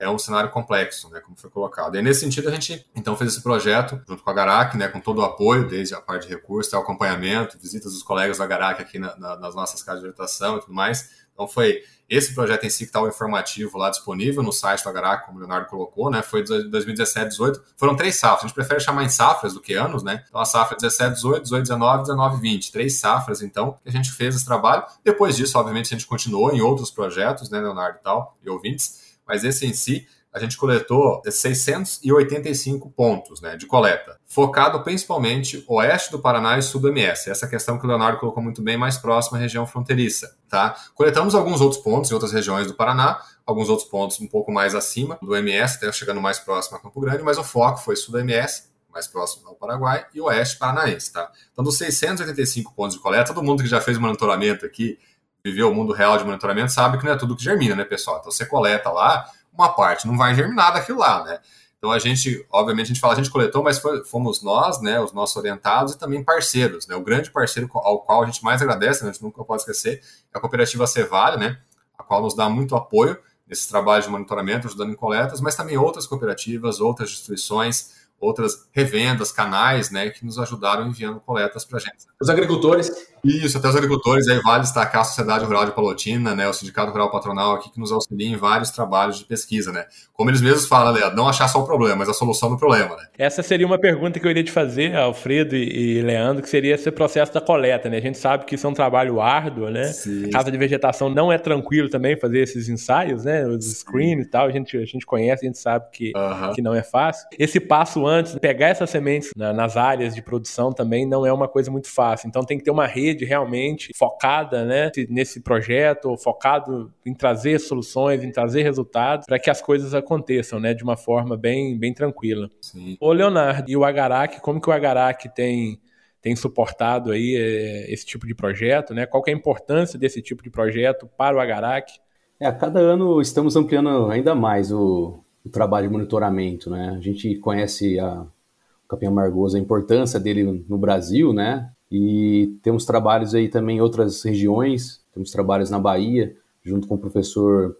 É um cenário complexo, né, como foi colocado. E nesse sentido a gente então fez esse projeto junto com a Garac, né, com todo o apoio, desde a parte de recursos, até o acompanhamento, visitas dos colegas da Garac aqui na, na, nas nossas casas de orientação e tudo mais. Então foi esse projeto em si que está o informativo lá disponível no site do Agarac, como o Leonardo colocou, né? Foi de 2017, 18. Foram três safras. A gente prefere chamar em safras do que anos, né? Então a safra 17, 18, 18, 19, 19, 20. Três safras, então, que a gente fez esse trabalho. Depois disso, obviamente, a gente continuou em outros projetos, né, Leonardo e tal, e ouvintes. Mas esse em si a gente coletou 685 pontos né, de coleta, focado principalmente oeste do Paraná e sul do MS. Essa questão que o Leonardo colocou muito bem, mais próxima à região fronteiriça. Tá? Coletamos alguns outros pontos em outras regiões do Paraná, alguns outros pontos um pouco mais acima do MS, até chegando mais próximo a Campo Grande, mas o foco foi sul do MS, mais próximo ao Paraguai, e oeste paranaense. Tá? Então, dos 685 pontos de coleta, todo mundo que já fez monitoramento aqui, viveu o mundo real de monitoramento, sabe que não é tudo que germina, né, pessoal? Então, você coleta lá, uma parte não vai germinar daquilo lá, né? Então a gente, obviamente, a gente fala, a gente coletou, mas foi, fomos nós, né, os nossos orientados e também parceiros, né? O grande parceiro ao qual a gente mais agradece, né, a gente nunca pode esquecer, é a cooperativa Cevale, né, a qual nos dá muito apoio nesse trabalho de monitoramento, ajudando em coletas, mas também outras cooperativas, outras instituições, outras revendas, canais, né, que nos ajudaram enviando coletas para a gente. Os agricultores. Isso, até os agricultores, aí vale destacar a Sociedade Rural de Palotina, né, o Sindicato Rural Patronal aqui, que nos auxilia em vários trabalhos de pesquisa, né. Como eles mesmos falam, Leandro, não achar só o problema, mas a solução do problema, né. Essa seria uma pergunta que eu iria te fazer, Alfredo e Leandro, que seria esse processo da coleta, né. A gente sabe que isso é um trabalho árduo, né. Sim. A casa de vegetação não é tranquilo também fazer esses ensaios, né, os screens e tal, a gente, a gente conhece, a gente sabe que, uh -huh. que não é fácil. Esse passo antes, pegar essas sementes na, nas áreas de produção também não é uma coisa muito fácil. Então tem que ter uma rede realmente focada né, nesse projeto, focado em trazer soluções, em trazer resultados, para que as coisas aconteçam né, de uma forma bem, bem tranquila. Sim. Ô Leonardo, e o Agarac, como que o Agarac tem tem suportado aí é, esse tipo de projeto, né? Qual é a importância desse tipo de projeto para o Agarac? É, a cada ano estamos ampliando ainda mais o, o trabalho de monitoramento, né? A gente conhece a, o capim amargoso, a importância dele no Brasil, né? E temos trabalhos aí também em outras regiões, temos trabalhos na Bahia, junto com o professor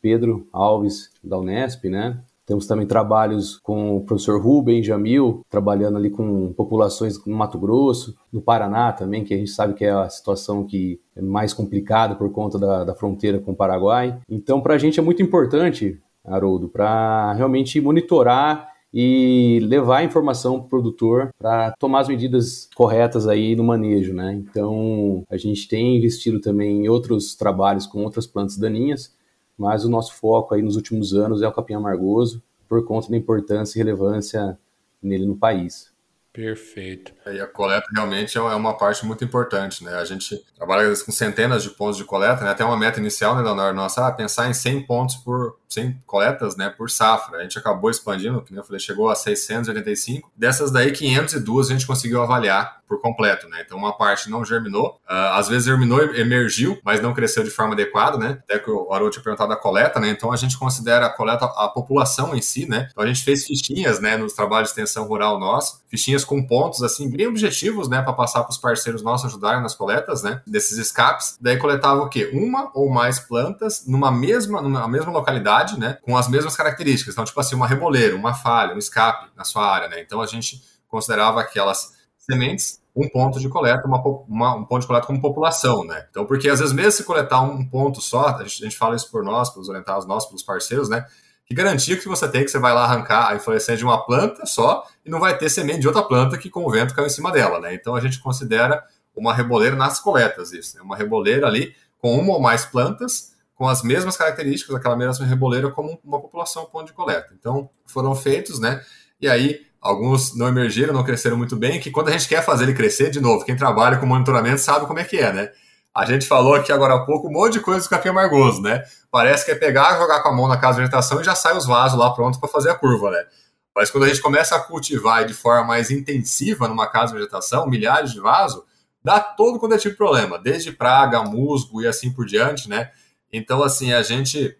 Pedro Alves, da Unesp, né? Temos também trabalhos com o professor Rubem Jamil, trabalhando ali com populações no Mato Grosso, no Paraná também, que a gente sabe que é a situação que é mais complicada por conta da, da fronteira com o Paraguai. Então, para a gente é muito importante, Haroldo, para realmente monitorar e levar a informação para o produtor para tomar as medidas corretas aí no manejo, né? Então, a gente tem investido também em outros trabalhos com outras plantas daninhas, mas o nosso foco aí nos últimos anos é o capim amargoso, por conta da importância e relevância nele no país. Perfeito. E a coleta realmente é, é uma parte muito importante, né? A gente trabalha com centenas de pontos de coleta, né? Até uma meta inicial, né, Leonardo? Nossa, ah, pensar em 100 pontos por 100 coletas, né, por safra. A gente acabou expandindo, que eu falei, chegou a 685. Dessas daí, 502 a gente conseguiu avaliar por completo, né? Então uma parte não germinou, uh, às vezes germinou, emergiu, mas não cresceu de forma adequada, né? Até que o Haroldo tinha perguntado da coleta, né? Então a gente considera a coleta a população em si, né? Então a gente fez fichinhas, né, nos trabalhos de extensão rural nosso, fichinhas com pontos assim bem objetivos, né, para passar para os parceiros nossos ajudarem nas coletas, né? Desses escapes. Daí coletava o quê? Uma ou mais plantas numa mesma numa mesma localidade, né, com as mesmas características. Então tipo assim, uma reboleira, uma falha, um escape na sua área, né? Então a gente considerava aquelas sementes um ponto de coleta, uma, uma, um ponto de coleta como população, né? Então, porque às vezes mesmo se coletar um ponto só, a gente, a gente fala isso por nós, pelos orientados nossos, pelos parceiros, né? Que garantia que você tem que você vai lá arrancar a inflorescência de uma planta só e não vai ter semente de outra planta que com o vento caiu em cima dela, né? Então a gente considera uma reboleira nas coletas isso, né? Uma reboleira ali com uma ou mais plantas com as mesmas características daquela mesma reboleira como uma população ponto de coleta. Então foram feitos, né? E aí alguns não emergiram, não cresceram muito bem, que quando a gente quer fazer ele crescer, de novo, quem trabalha com monitoramento sabe como é que é, né? A gente falou aqui agora há pouco um monte de coisa do capim amargoso, né? Parece que é pegar, jogar com a mão na casa de vegetação e já sai os vasos lá prontos para fazer a curva, né? Mas quando a gente começa a cultivar de forma mais intensiva numa casa de vegetação, milhares de vasos, dá todo quanto é tipo de problema, desde praga, musgo e assim por diante, né? Então, assim, a gente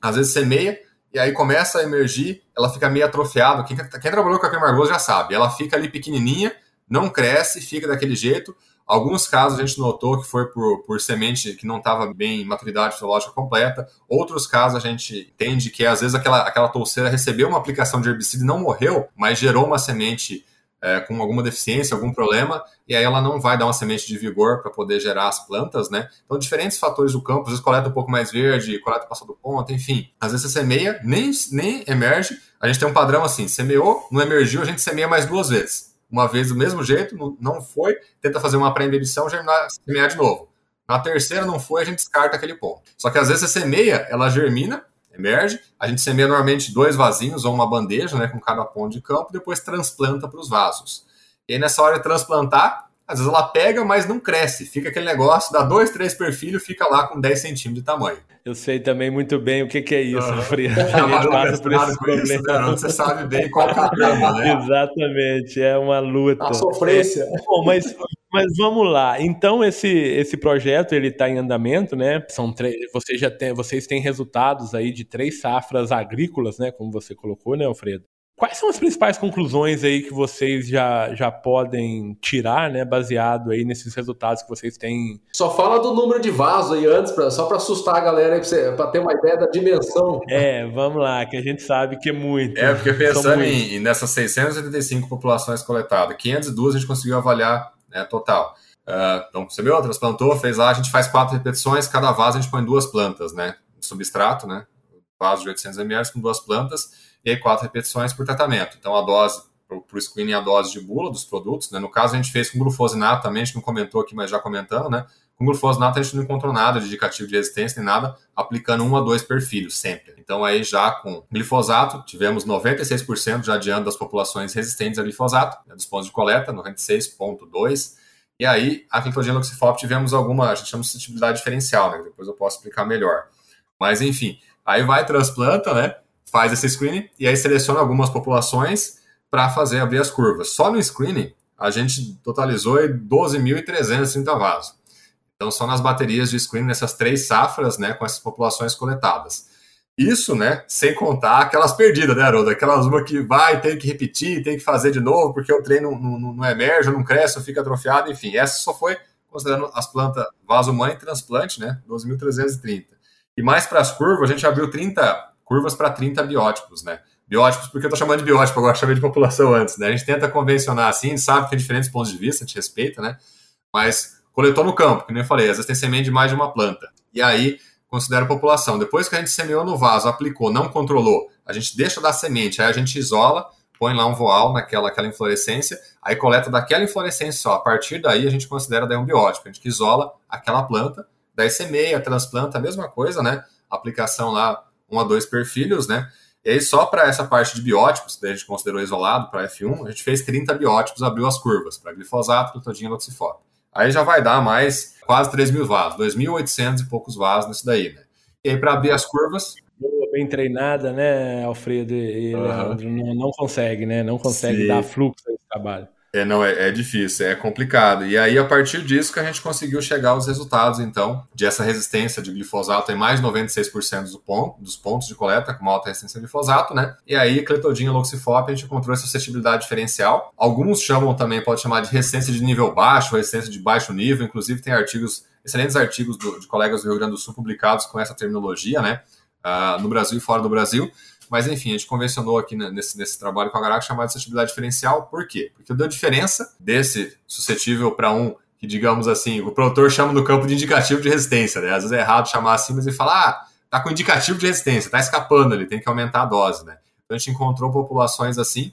às vezes semeia, e aí começa a emergir, ela fica meio atrofiada. Quem, quem trabalhou com a margoso já sabe. Ela fica ali pequenininha, não cresce, fica daquele jeito. Alguns casos a gente notou que foi por, por semente que não estava bem em maturidade fisiológica completa. Outros casos a gente entende que às vezes aquela, aquela touceira recebeu uma aplicação de herbicida e não morreu, mas gerou uma semente é, com alguma deficiência, algum problema, e aí ela não vai dar uma semente de vigor para poder gerar as plantas, né? Então, diferentes fatores do campo, às vezes coleta um pouco mais verde, coleta passou do ponto, enfim. Às vezes você semeia, nem, nem emerge. A gente tem um padrão assim: semeou, não emergiu, a gente semeia mais duas vezes. Uma vez do mesmo jeito, não foi, tenta fazer uma pré-embebição, germinar, semear de novo. Na terceira não foi, a gente descarta aquele ponto. Só que às vezes você semeia, ela germina, emerge. A gente semeia normalmente dois vasinhos ou uma bandeja, né, com cada ponto de campo, depois transplanta para os vasos. E nessa hora de transplantar, às vezes ela pega, mas não cresce. Fica aquele negócio, dá dois, três perfilhos, fica lá com 10 centímetros de tamanho. Eu sei também muito bem o que, que é isso, uhum. Fria. A gente passa por esse problema. Isso, né? Você sabe bem qual é o problema, né? Exatamente, é uma luta. A sofrência. É, bom, mas mas vamos lá. Então esse esse projeto ele está em andamento, né? São três. Vocês já têm, vocês têm resultados aí de três safras agrícolas, né? Como você colocou, né, Alfredo? Quais são as principais conclusões aí que vocês já, já podem tirar, né, baseado aí nesses resultados que vocês têm? Só fala do número de vasos aí antes, pra, só para assustar a galera para ter uma ideia da dimensão. É, vamos lá, que a gente sabe que é muito. É, porque pensando em, nessas 685 populações coletadas, 502 a gente conseguiu avaliar né, total. Uh, então, você viu, transplantou, fez lá, a gente faz quatro repetições, cada vaso a gente põe duas plantas, né? Substrato, né? Vaso de 800 ml com duas plantas, e aí quatro repetições por tratamento. Então, a dose para o screening a dose de bula dos produtos. Né? No caso, a gente fez com glufosinato também, a gente não comentou aqui, mas já comentando, né? Com glufosinato a gente não encontrou nada de indicativo de resistência nem nada, aplicando um a dois perfilhos sempre. Então aí já com glifosato, tivemos 96% já adiante das populações resistentes a glifosato, né, dos pontos de coleta, 96,2%. E aí, a clitogenia loxifop tivemos alguma, a gente chama de suscetibilidade diferencial, né? Depois eu posso explicar melhor. Mas enfim, aí vai, transplanta, né? Faz esse screening e aí seleciona algumas populações para fazer abrir as curvas. Só no screening, a gente totalizou 12.330 vasos. Então, são nas baterias de screening nessas três safras, né, com essas populações coletadas. Isso, né, sem contar aquelas perdidas, né, Haroldo? Aquelas uma que vai, tem que repetir, tem que fazer de novo, porque o treino não, não, não emerge, não cresce, fica atrofiado, enfim. Essa só foi considerando as plantas vaso-mãe e transplante, né, 12.330. E mais para as curvas, a gente abriu 30 curvas para 30 biótipos, né? Biótipos, porque eu estou chamando de biótipo, agora chamei de população antes, né? A gente tenta convencionar assim, sabe que tem diferentes pontos de vista, a gente respeita, né? Mas coletou no campo, que nem eu falei, às vezes tem semente de mais de uma planta. E aí considera a população. Depois que a gente semeou no vaso, aplicou, não controlou, a gente deixa da semente, aí a gente isola, põe lá um voal naquela aquela inflorescência, aí coleta daquela inflorescência só. A partir daí a gente considera daí um biótipo, a gente isola aquela planta, daí semeia, transplanta, a mesma coisa, né? Aplicação lá, um a dois perfilhos, né? E aí, só para essa parte de biótipos, que a gente considerou isolado para F1, a gente fez 30 biótipos, abriu as curvas para glifosato, glutadina e loxifop. Aí já vai dar mais quase 3 mil vasos, 2.800 e poucos vasos nisso daí, né? E aí, para abrir as curvas. Boa, bem treinada, né, Alfredo e uhum. não, não, consegue, né? Não consegue Sim. dar fluxo esse trabalho. É, não, é, é, difícil, é complicado. E aí, a partir disso, que a gente conseguiu chegar aos resultados, então, de essa resistência de glifosato em mais de 96% do ponto, dos pontos de coleta com alta resistência a glifosato, né? E aí, cletodinha loxifop, a gente encontrou essa suscetibilidade diferencial. Alguns chamam também, pode chamar de resistência de nível baixo, resistência de baixo nível. Inclusive, tem artigos, excelentes artigos do, de colegas do Rio Grande do Sul publicados com essa terminologia, né? Uh, no Brasil e fora do Brasil. Mas enfim, a gente convencionou aqui nesse, nesse trabalho com a Garac chamar de suscetibilidade diferencial. Por quê? Porque deu diferença desse suscetível para um que, digamos assim, o produtor chama no campo de indicativo de resistência, né? Às vezes é errado chamar assim, mas ele fala, ah, tá com indicativo de resistência, tá escapando ali, tem que aumentar a dose, né? Então a gente encontrou populações assim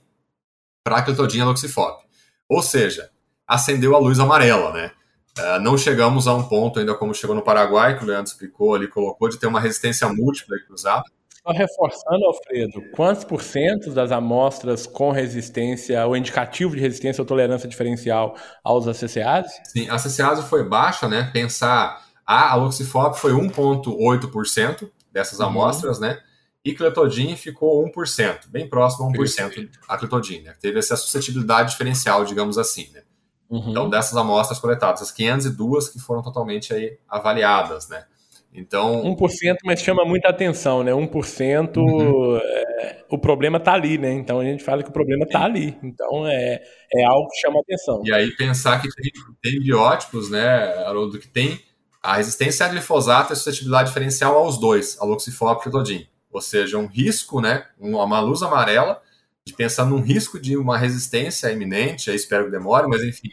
para clitodinha loxifop. Ou seja, acendeu a luz amarela, né? Uh, não chegamos a um ponto ainda como chegou no Paraguai, que o Leandro explicou ali, colocou, de ter uma resistência múltipla cruzada. Só reforçando, Alfredo, quantos por cento das amostras com resistência, ou indicativo de resistência ou tolerância diferencial aos ACCase? Sim, a ACCase foi baixa, né? Pensar, a Aloxifop foi 1,8% dessas uhum. amostras, né? E Cletodin ficou 1%, bem próximo a 1% a Cletodin, né? Teve essa suscetibilidade diferencial, digamos assim, né? Uhum. Então, dessas amostras coletadas, as 502 que foram totalmente aí avaliadas, né? Então. 1%, mas chama muita atenção, né? 1%, uhum. é, o problema está ali, né? Então a gente fala que o problema está ali. Então é, é algo que chama atenção. E aí pensar que tem, tem biótipos, né, Haroldo, que tem a resistência a glifosato e a suscetibilidade diferencial aos dois, a loxifop e clotodin. Ou seja, um risco, né? Uma luz amarela, de pensar num risco de uma resistência iminente, aí espero que demore, mas enfim,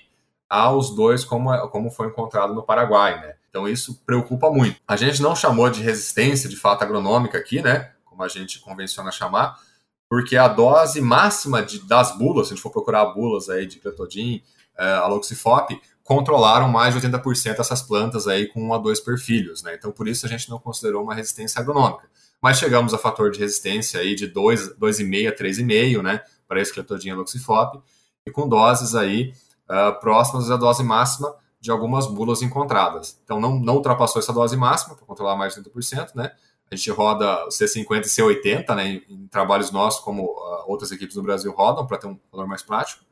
aos dois, como, como foi encontrado no Paraguai, né? Então isso preocupa muito. A gente não chamou de resistência de fato agronômica aqui, né? Como a gente convenciona chamar, porque a dose máxima de, das bulas, se a gente for procurar bulas aí de cletodin, é, aloxifop, controlaram mais de 80% essas plantas aí com um a dois perfilhos, né? Então por isso a gente não considerou uma resistência agronômica. Mas chegamos a fator de resistência aí de 2,5 a 3,5, né? Para esse cletodin aloxifop, e com doses aí uh, próximas da dose máxima de algumas bulas encontradas. Então, não, não ultrapassou essa dose máxima, para controlar mais de 30%, né? A gente roda C50 e C80, né? Em, em trabalhos nossos, como uh, outras equipes no Brasil rodam, para ter um valor mais prático.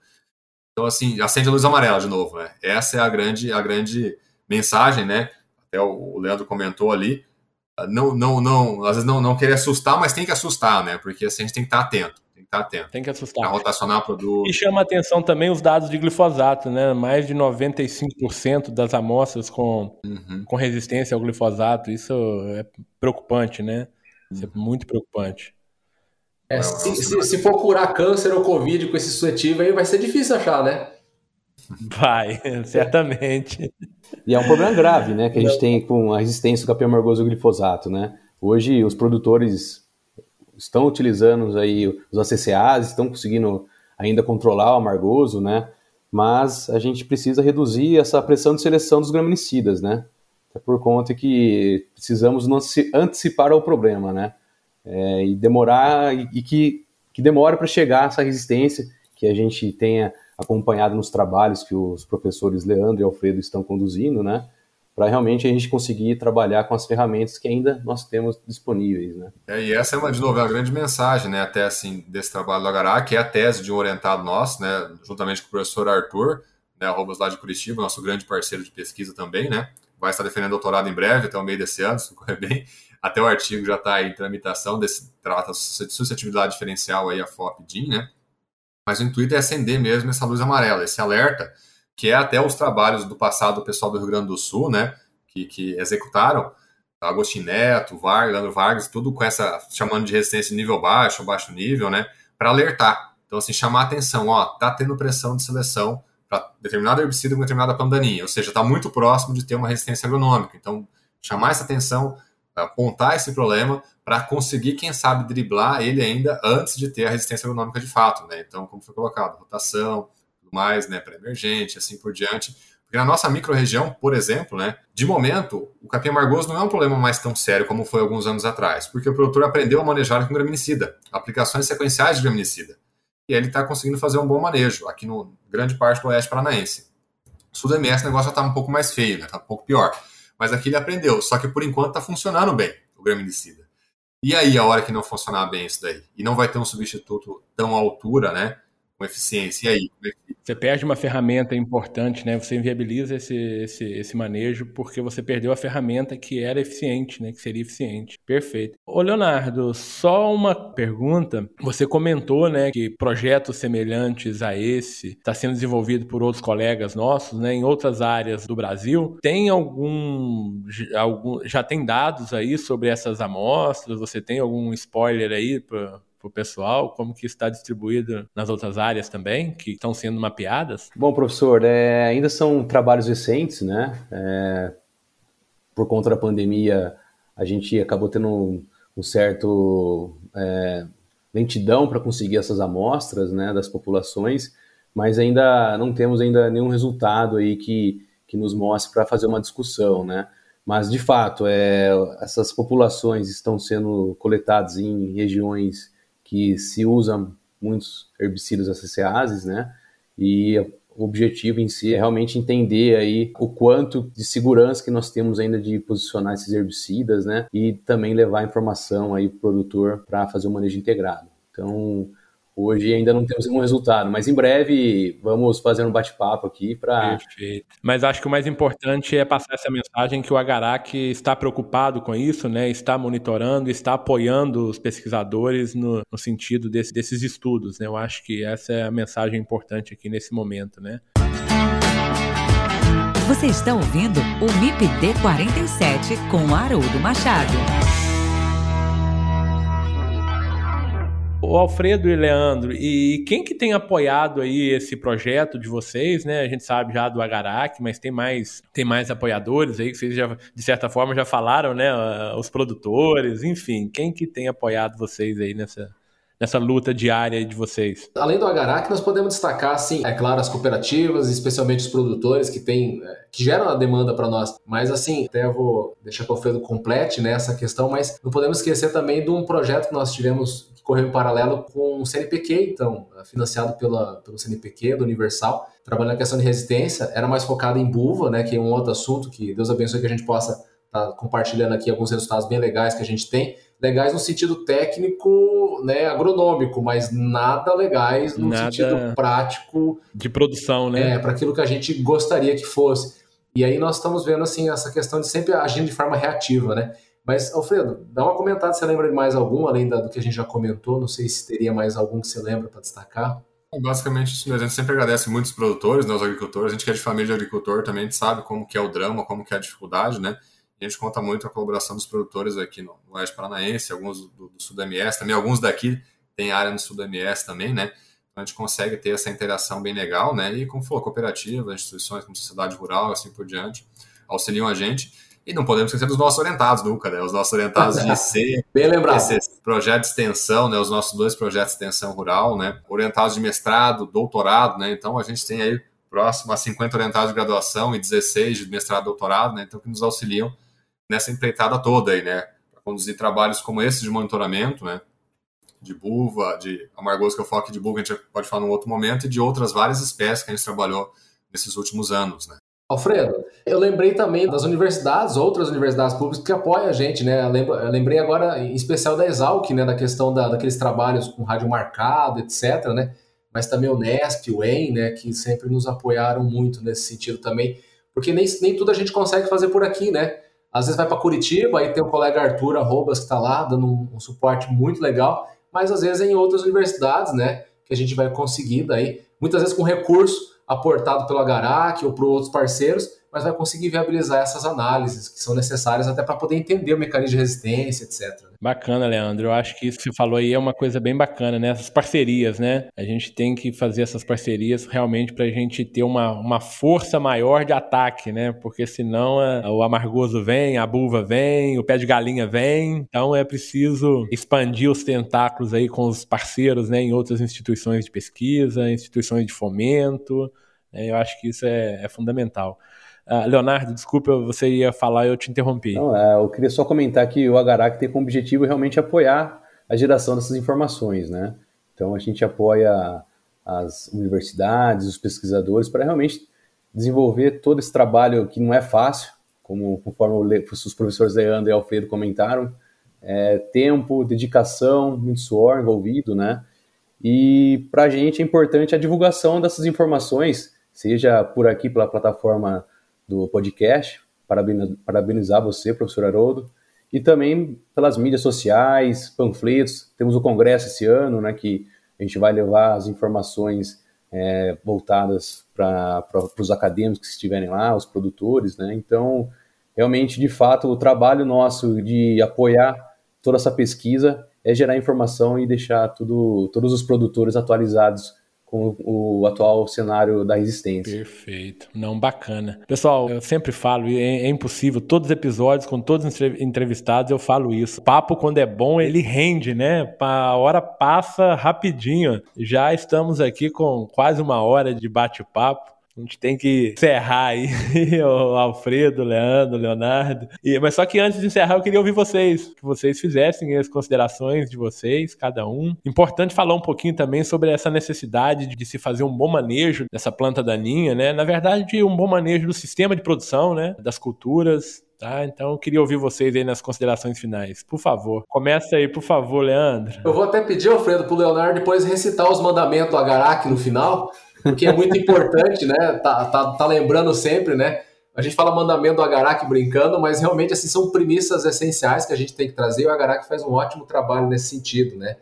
Então, assim, acende a luz amarela de novo, né? Essa é a grande, a grande mensagem, né? Até o Leandro comentou ali. Ah, não, não, não, às vezes não, não querer assustar, mas tem que assustar, né? Porque assim, a gente tem que estar atento ficar atento. Tem que assustar. A rotacionar produto. E chama atenção também os dados de glifosato, né? Mais de 95% das amostras com, uhum. com resistência ao glifosato. Isso é preocupante, né? Isso é muito preocupante. É, se, se, se, for curar câncer ou Covid com esse suscetível aí, vai ser difícil achar, né? Vai, certamente. E é um problema grave, né? Que a gente tem com a resistência do capim amargoso ao glifosato, né? Hoje, os produtores estão utilizando aí os ACCAs, estão conseguindo ainda controlar o amargoso, né? Mas a gente precisa reduzir essa pressão de seleção dos graminicidas, né? É por conta que precisamos antecipar ao problema, né? É, e demorar e, que, que demore para chegar essa resistência que a gente tenha acompanhado nos trabalhos que os professores Leandro e Alfredo estão conduzindo, né? Para realmente a gente conseguir trabalhar com as ferramentas que ainda nós temos disponíveis, né? É, e essa é uma, de novo, é uma grande mensagem, né? Até assim, desse trabalho do Agará, que é a tese de um orientado nosso, né? Juntamente com o professor Arthur, né? Arrobas lá de Curitiba, nosso grande parceiro de pesquisa também, né? Vai estar defendendo doutorado em breve, até o meio desse ano, se correr bem. Até o artigo já está em tramitação, desse, trata de suscetibilidade diferencial aí, a FOP-DIN, né? Mas o intuito é acender mesmo essa luz amarela, esse alerta, que é até os trabalhos do passado do pessoal do Rio Grande do Sul, né, que, que executaram, Agostinho Neto, Vargas, Leandro Vargas, tudo com essa, chamando de resistência de nível baixo, baixo nível, né, para alertar. Então, assim, chamar atenção, ó, tá tendo pressão de seleção para determinado herbicida com determinada pandaninha, ou seja, está muito próximo de ter uma resistência agronômica. Então, chamar essa atenção, apontar esse problema para conseguir, quem sabe, driblar ele ainda antes de ter a resistência agronômica de fato, né? Então, como foi colocado, rotação, mais, né, para emergente, assim por diante. Porque na nossa microrregião, por exemplo, né, de momento, o capim amargoso não é um problema mais tão sério como foi alguns anos atrás, porque o produtor aprendeu a manejar com graminicida, aplicações sequenciais de graminicida. E ele está conseguindo fazer um bom manejo aqui no grande parte do oeste paranaense. Sul do MS o negócio já está um pouco mais feio, né? Tá um pouco pior. Mas aqui ele aprendeu, só que por enquanto está funcionando bem o graminicida. E aí, a hora que não funcionar bem isso daí? E não vai ter um substituto tão à altura, né? Com eficiência. E aí? É você perde uma ferramenta importante, né? Você inviabiliza esse, esse, esse manejo porque você perdeu a ferramenta que era eficiente, né? Que seria eficiente. Perfeito. Ô, Leonardo, só uma pergunta. Você comentou, né, que projetos semelhantes a esse está sendo desenvolvido por outros colegas nossos, né, em outras áreas do Brasil. Tem algum, algum já tem dados aí sobre essas amostras? Você tem algum spoiler aí para para o pessoal, como que está distribuído nas outras áreas também, que estão sendo mapeadas? Bom, professor, é, ainda são trabalhos recentes, né? É, por conta da pandemia, a gente acabou tendo um, um certo é, lentidão para conseguir essas amostras, né, das populações, mas ainda não temos ainda nenhum resultado aí que, que nos mostre para fazer uma discussão, né? Mas, de fato, é, essas populações estão sendo coletadas em regiões que se usa muitos herbicidas ACCases, né? E o objetivo em si é realmente entender aí o quanto de segurança que nós temos ainda de posicionar esses herbicidas, né? E também levar informação aí para o produtor para fazer o manejo integrado. Então, Hoje ainda não temos nenhum resultado, mas em breve vamos fazer um bate-papo aqui para. Perfeito. Mas acho que o mais importante é passar essa mensagem que o Agarac está preocupado com isso, né? Está monitorando, está apoiando os pesquisadores no, no sentido desse, desses estudos, né? Eu acho que essa é a mensagem importante aqui nesse momento, né? Você está ouvindo o MIPD 47 com Haroldo Machado. O Alfredo e Leandro, e quem que tem apoiado aí esse projeto de vocês, né? A gente sabe já do Agarac, mas tem mais, tem mais apoiadores aí que vocês já, de certa forma, já falaram, né? Os produtores, enfim, quem que tem apoiado vocês aí nessa, nessa luta diária de vocês? Além do Agarac, nós podemos destacar, sim, é claro, as cooperativas, especialmente os produtores que têm, é, que geram a demanda para nós. Mas assim, até vou deixar que o Alfredo complete né, essa questão, mas não podemos esquecer também de um projeto que nós tivemos que correu em paralelo com o CNPq, então, financiado pela, pelo CNPq, do Universal, trabalhando na questão de resistência, era mais focado em buva, né, que é um outro assunto que Deus abençoe que a gente possa estar tá compartilhando aqui alguns resultados bem legais que a gente tem legais no sentido técnico, né, agronômico, mas nada legais no nada sentido prático de produção, né? É, para aquilo que a gente gostaria que fosse. E aí nós estamos vendo assim essa questão de sempre agindo de forma reativa, né? Mas Alfredo, dá uma comentada, você lembra de mais algum além do que a gente já comentou? Não sei se teria mais algum que você lembra para destacar. Basicamente, isso mesmo. A gente sempre agradece muito os produtores, né, os agricultores. A gente que é de família de agricultor também, a gente sabe como que é o drama, como que é a dificuldade, né? A gente conta muito com a colaboração dos produtores aqui no, Oeste Paranaense, alguns do, do Sul do MS, também alguns daqui tem área no Sul do MS também, né? Então a gente consegue ter essa interação bem legal, né? E como falou, cooperativa, instituições como sociedade rural, assim por diante, auxiliam a gente. E não podemos esquecer dos nossos orientados nunca, né? Os nossos orientados de IC, Bem lembrado. esse projeto de extensão, né? Os nossos dois projetos de extensão rural, né? Orientados de mestrado, doutorado, né? Então a gente tem aí próximo a 50 orientados de graduação e 16 de mestrado e doutorado, né? Então que nos auxiliam nessa empreitada toda aí, né? Para conduzir trabalhos como esse de monitoramento, né? De buva, de amargoso que eu falo aqui de buva, a gente pode falar num outro momento, e de outras várias espécies que a gente trabalhou nesses últimos anos, né? Alfredo, eu lembrei também das universidades, outras universidades públicas que apoiam a gente, né? Eu lembrei agora, em especial da Exalc, né? Da questão da, daqueles trabalhos com rádio marcado, etc, né? Mas também o Nesp, o EN, né? Que sempre nos apoiaram muito nesse sentido também, porque nem, nem tudo a gente consegue fazer por aqui, né? Às vezes vai para Curitiba, aí tem o colega Arthur Arrobas que está lá, dando um, um suporte muito legal, mas às vezes é em outras universidades, né? Que a gente vai conseguir daí, muitas vezes com recurso, aportado pelo Agarac ou por outros parceiros, mas vai conseguir viabilizar essas análises que são necessárias até para poder entender o mecanismo de resistência, etc. Bacana, Leandro. Eu acho que isso que você falou aí é uma coisa bem bacana, né? Essas parcerias, né? A gente tem que fazer essas parcerias realmente para a gente ter uma, uma força maior de ataque, né? Porque senão a, é, o amargoso vem, a buva vem, o pé de galinha vem. Então é preciso expandir os tentáculos aí com os parceiros, né? Em outras instituições de pesquisa, instituições de fomento. Né? Eu acho que isso é, é fundamental. Uh, Leonardo, desculpa, você ia falar, eu te interrompi. Não, é, eu queria só comentar que o Agarac tem como objetivo realmente apoiar a geração dessas informações, né? Então a gente apoia as universidades, os pesquisadores para realmente desenvolver todo esse trabalho que não é fácil, como conforme os professores Leandro e Alfredo comentaram, é, tempo, dedicação, muito suor envolvido, né? E para a gente é importante a divulgação dessas informações, seja por aqui pela plataforma do podcast. Parabenizar você, professor Haroldo, e também pelas mídias sociais, panfletos. Temos o congresso esse ano, né, que a gente vai levar as informações é, voltadas para os acadêmicos que estiverem lá, os produtores, né? Então, realmente, de fato, o trabalho nosso de apoiar toda essa pesquisa é gerar informação e deixar tudo, todos os produtores atualizados com o atual cenário da resistência. Perfeito. Não, bacana. Pessoal, eu sempre falo, é, é impossível, todos os episódios, com todos os entrevistados, eu falo isso. Papo, quando é bom, ele rende, né? A hora passa rapidinho. Já estamos aqui com quase uma hora de bate-papo. A gente tem que encerrar aí, o Alfredo, Leandro, Leonardo. E, mas só que antes de encerrar, eu queria ouvir vocês, que vocês fizessem as considerações de vocês, cada um. Importante falar um pouquinho também sobre essa necessidade de se fazer um bom manejo dessa planta daninha, né? Na verdade, um bom manejo do sistema de produção, né? Das culturas, Tá, então eu queria ouvir vocês aí nas considerações finais. Por favor, começa aí, por favor, Leandro. Eu vou até pedir, Alfredo, pro Leonardo depois recitar os mandamentos do Agarac no final, porque é muito importante, né? Tá, tá, tá lembrando sempre, né? A gente fala mandamento do Agarac brincando, mas realmente assim são premissas essenciais que a gente tem que trazer e o Agarac faz um ótimo trabalho nesse sentido, né?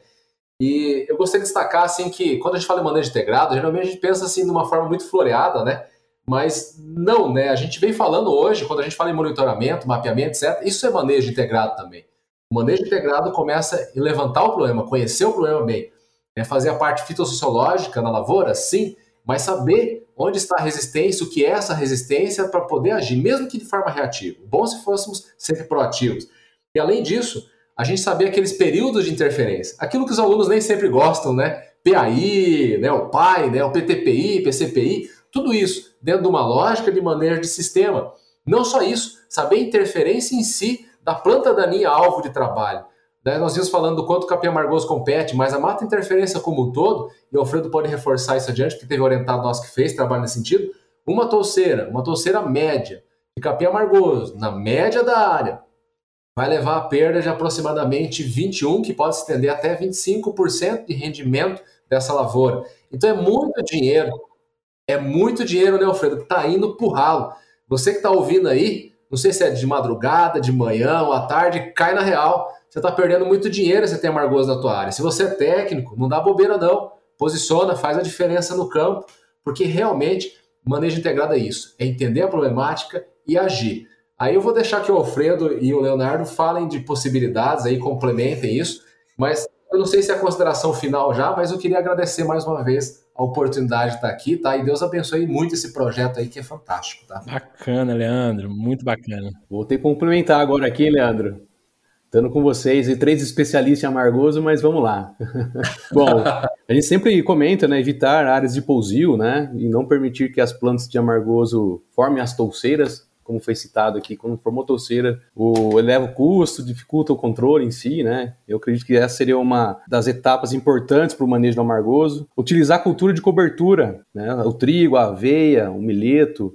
E eu gostaria de destacar assim que quando a gente fala em manejo integrado, geralmente a gente pensa assim de uma forma muito floreada, né? Mas não, né? A gente vem falando hoje, quando a gente fala em monitoramento, mapeamento, etc., isso é manejo integrado também. O manejo integrado começa em levantar o problema, conhecer o problema bem, né? fazer a parte fitossociológica na lavoura, sim, mas saber onde está a resistência, o que é essa resistência para poder agir, mesmo que de forma reativa. Bom se fôssemos sempre proativos. E além disso, a gente saber aqueles períodos de interferência, aquilo que os alunos nem sempre gostam, né? PAI, né, o PAI, né, o PTPI, PCPI, tudo isso dentro de uma lógica de manejo de sistema. Não só isso, saber a interferência em si da planta daninha alvo de trabalho. Nós vimos falando do quanto o capim amargoso compete, mas a mata interferência como um todo, e o Alfredo pode reforçar isso adiante, porque teve orientado nosso que fez trabalho nesse sentido, uma touceira, uma touceira média de capim amargoso, na média da área, vai levar a perda de aproximadamente 21, que pode se estender até 25% de rendimento dessa lavoura. Então é muito dinheiro, é muito dinheiro, né, Alfredo, que está indo pro ralo. Você que está ouvindo aí, não sei se é de madrugada, de manhã ou à tarde, cai na real você está perdendo muito dinheiro se tem amargoso na tua área. Se você é técnico, não dá bobeira não. Posiciona, faz a diferença no campo, porque realmente manejo integrado é isso, é entender a problemática e agir. Aí eu vou deixar que o Alfredo e o Leonardo falem de possibilidades aí, complementem isso, mas eu não sei se é a consideração final já, mas eu queria agradecer mais uma vez a oportunidade de estar aqui, tá? E Deus abençoe muito esse projeto aí que é fantástico, tá? Bacana, Leandro, muito bacana. Vou ter que complementar agora aqui, Leandro. Estando com vocês e três especialistas em amargoso, mas vamos lá. Bom, a gente sempre comenta, né, evitar áreas de pousio, né, e não permitir que as plantas de amargoso formem as touceiras, como foi citado aqui, quando formou touceira, o eleva o custo, dificulta o controle em si, né? Eu acredito que essa seria uma das etapas importantes para o manejo do amargoso. Utilizar a cultura de cobertura, né? O trigo, a aveia, o milheto,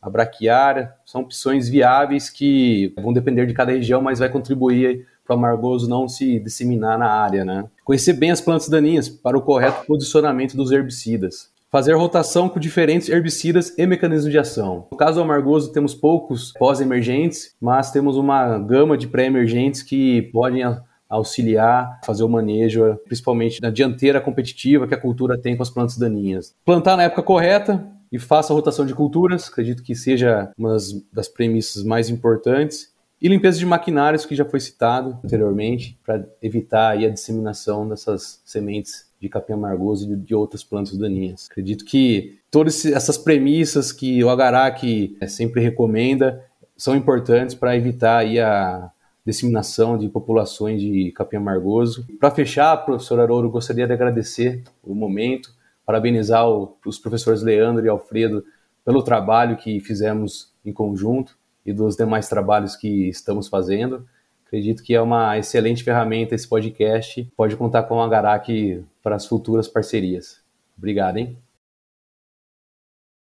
a braquiária, são opções viáveis que vão depender de cada região, mas vai contribuir para o amargoso não se disseminar na área, né? Conhecer bem as plantas daninhas para o correto posicionamento dos herbicidas. Fazer rotação com diferentes herbicidas e mecanismos de ação. No caso do amargoso, temos poucos pós-emergentes, mas temos uma gama de pré-emergentes que podem auxiliar, fazer o manejo, principalmente na dianteira competitiva que a cultura tem com as plantas daninhas. Plantar na época correta, e faça a rotação de culturas, acredito que seja uma das premissas mais importantes. E limpeza de maquinários, que já foi citado anteriormente, para evitar a disseminação dessas sementes de capim amargoso e de outras plantas daninhas. Acredito que todas essas premissas que o Agarac é, sempre recomenda são importantes para evitar a disseminação de populações de capim amargoso. Para fechar, professor Arouro, gostaria de agradecer o momento, parabenizar o, os professores Leandro e Alfredo pelo trabalho que fizemos em conjunto e dos demais trabalhos que estamos fazendo. Acredito que é uma excelente ferramenta esse podcast. Pode contar com a Garac para as futuras parcerias. Obrigado, hein?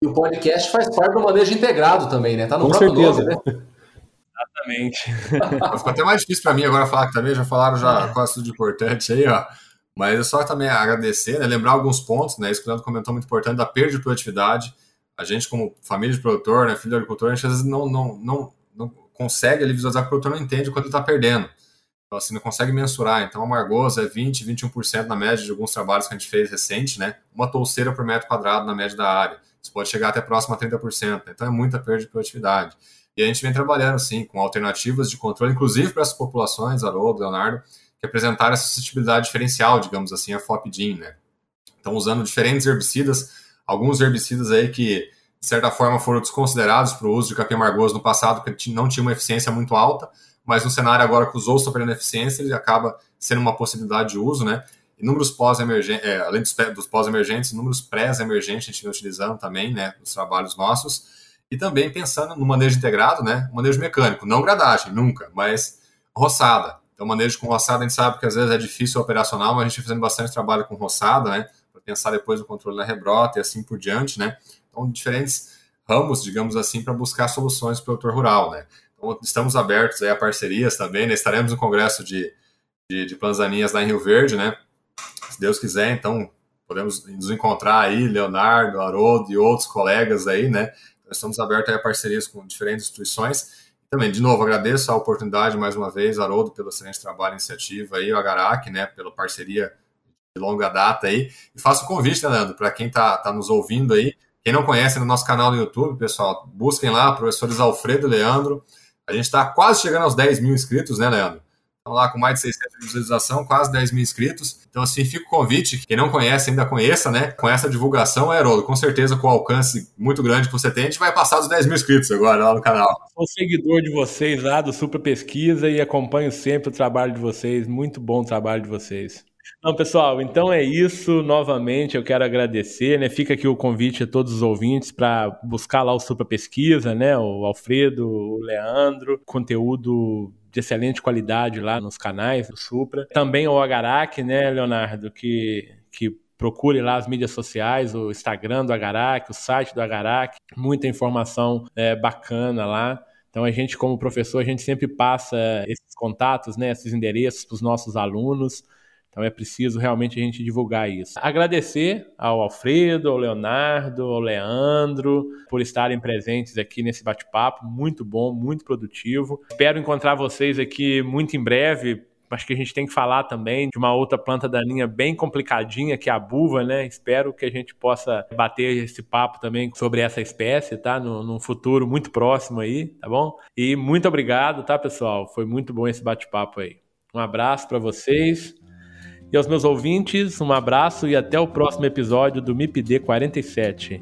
E o podcast faz parte do manejo integrado também, né? Tá no com próprio certeza. nome, né? Exatamente. Ficou até mais difícil para mim agora falar que também já falaram já quase tudo importante aí, ó. Mas é só também agradecer, né, lembrar alguns pontos, né, isso que o Leandro comentou muito importante, da perda de produtividade. A gente, como família de produtor, né, filho de agricultor, a gente às vezes não, não, não, não consegue ali visualizar que o produtor não entende quanto ele está perdendo. Então, assim, não consegue mensurar. Então, a Margosa é 20%, 21% na média de alguns trabalhos que a gente fez recente, né? Uma touceira por metro quadrado na média da área. Isso pode chegar até próximo a 30%. Então, é muita perda de produtividade. E a gente vem trabalhando, assim, com alternativas de controle, inclusive para essas populações, Haroldo, Leonardo, que apresentaram essa suscetibilidade diferencial, digamos assim, a FOPDIN, né? Então, usando diferentes herbicidas, alguns herbicidas aí que, de certa forma, foram desconsiderados para o uso de capim amargoso no passado, porque não tinha uma eficiência muito alta, mas no cenário agora que os outros estão perdendo eficiência, ele acaba sendo uma possibilidade de uso, né? E números pós-emergentes, é, além dos, dos pós-emergentes, números pré-emergentes a gente vem utilizando também, né, nos trabalhos nossos, e também pensando no manejo integrado, né, manejo mecânico, não gradagem, nunca, mas roçada. Então, manejo com roçada, a gente sabe que às vezes é difícil operacional, mas a gente está fazendo bastante trabalho com roçada, né? Para pensar depois no controle da rebrota e assim por diante, né? Então, diferentes ramos, digamos assim, para buscar soluções para o produtor rural, né? Então, estamos abertos a parcerias também, né? Estaremos no congresso de, de, de Planzaninhas lá em Rio Verde, né? Se Deus quiser, então podemos nos encontrar aí, Leonardo, Haroldo e outros colegas aí, né? Então, estamos abertos a parcerias com diferentes instituições também, de novo, agradeço a oportunidade mais uma vez, Haroldo, pelo excelente trabalho iniciativa aí, o Agarac, né, pela parceria de longa data aí. E faço o convite, né, Leandro, para quem está tá nos ouvindo aí, quem não conhece no nosso canal no YouTube, pessoal, busquem lá, professores Alfredo e Leandro. A gente está quase chegando aos 10 mil inscritos, né, Leandro? Estamos lá com mais de 600 de visualização, quase 10 mil inscritos. Então, assim, fica o convite, quem não conhece ainda conheça, né? Com essa divulgação, Haroldo, com certeza com o alcance muito grande que você tem, a gente vai passar dos 10 mil inscritos agora lá no canal. Sou seguidor de vocês lá do Super Pesquisa e acompanho sempre o trabalho de vocês. Muito bom o trabalho de vocês. Não, pessoal, então é isso. Novamente eu quero agradecer, né? Fica aqui o convite a todos os ouvintes para buscar lá o Super Pesquisa, né? O Alfredo, o Leandro, conteúdo de excelente qualidade lá nos canais do Supra. Também o Agarac, né, Leonardo, que, que procure lá as mídias sociais, o Instagram do Agarac, o site do Agarac, muita informação é, bacana lá. Então a gente, como professor, a gente sempre passa esses contatos, né, esses endereços para os nossos alunos. Então é preciso realmente a gente divulgar isso. Agradecer ao Alfredo, ao Leonardo, ao Leandro por estarem presentes aqui nesse bate-papo, muito bom, muito produtivo. Espero encontrar vocês aqui muito em breve. Acho que a gente tem que falar também de uma outra planta daninha bem complicadinha, que é a buva, né? Espero que a gente possa bater esse papo também sobre essa espécie, tá? No, no futuro muito próximo aí, tá bom? E muito obrigado, tá, pessoal? Foi muito bom esse bate-papo aí. Um abraço para vocês E aos meus ouvintes, um abraço e até o próximo episódio do MIPD 47.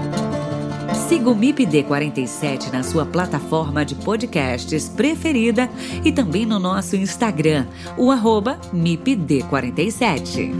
Siga o MIPD 47 na sua plataforma de podcasts preferida e também no nosso Instagram, o arroba MIPD 47.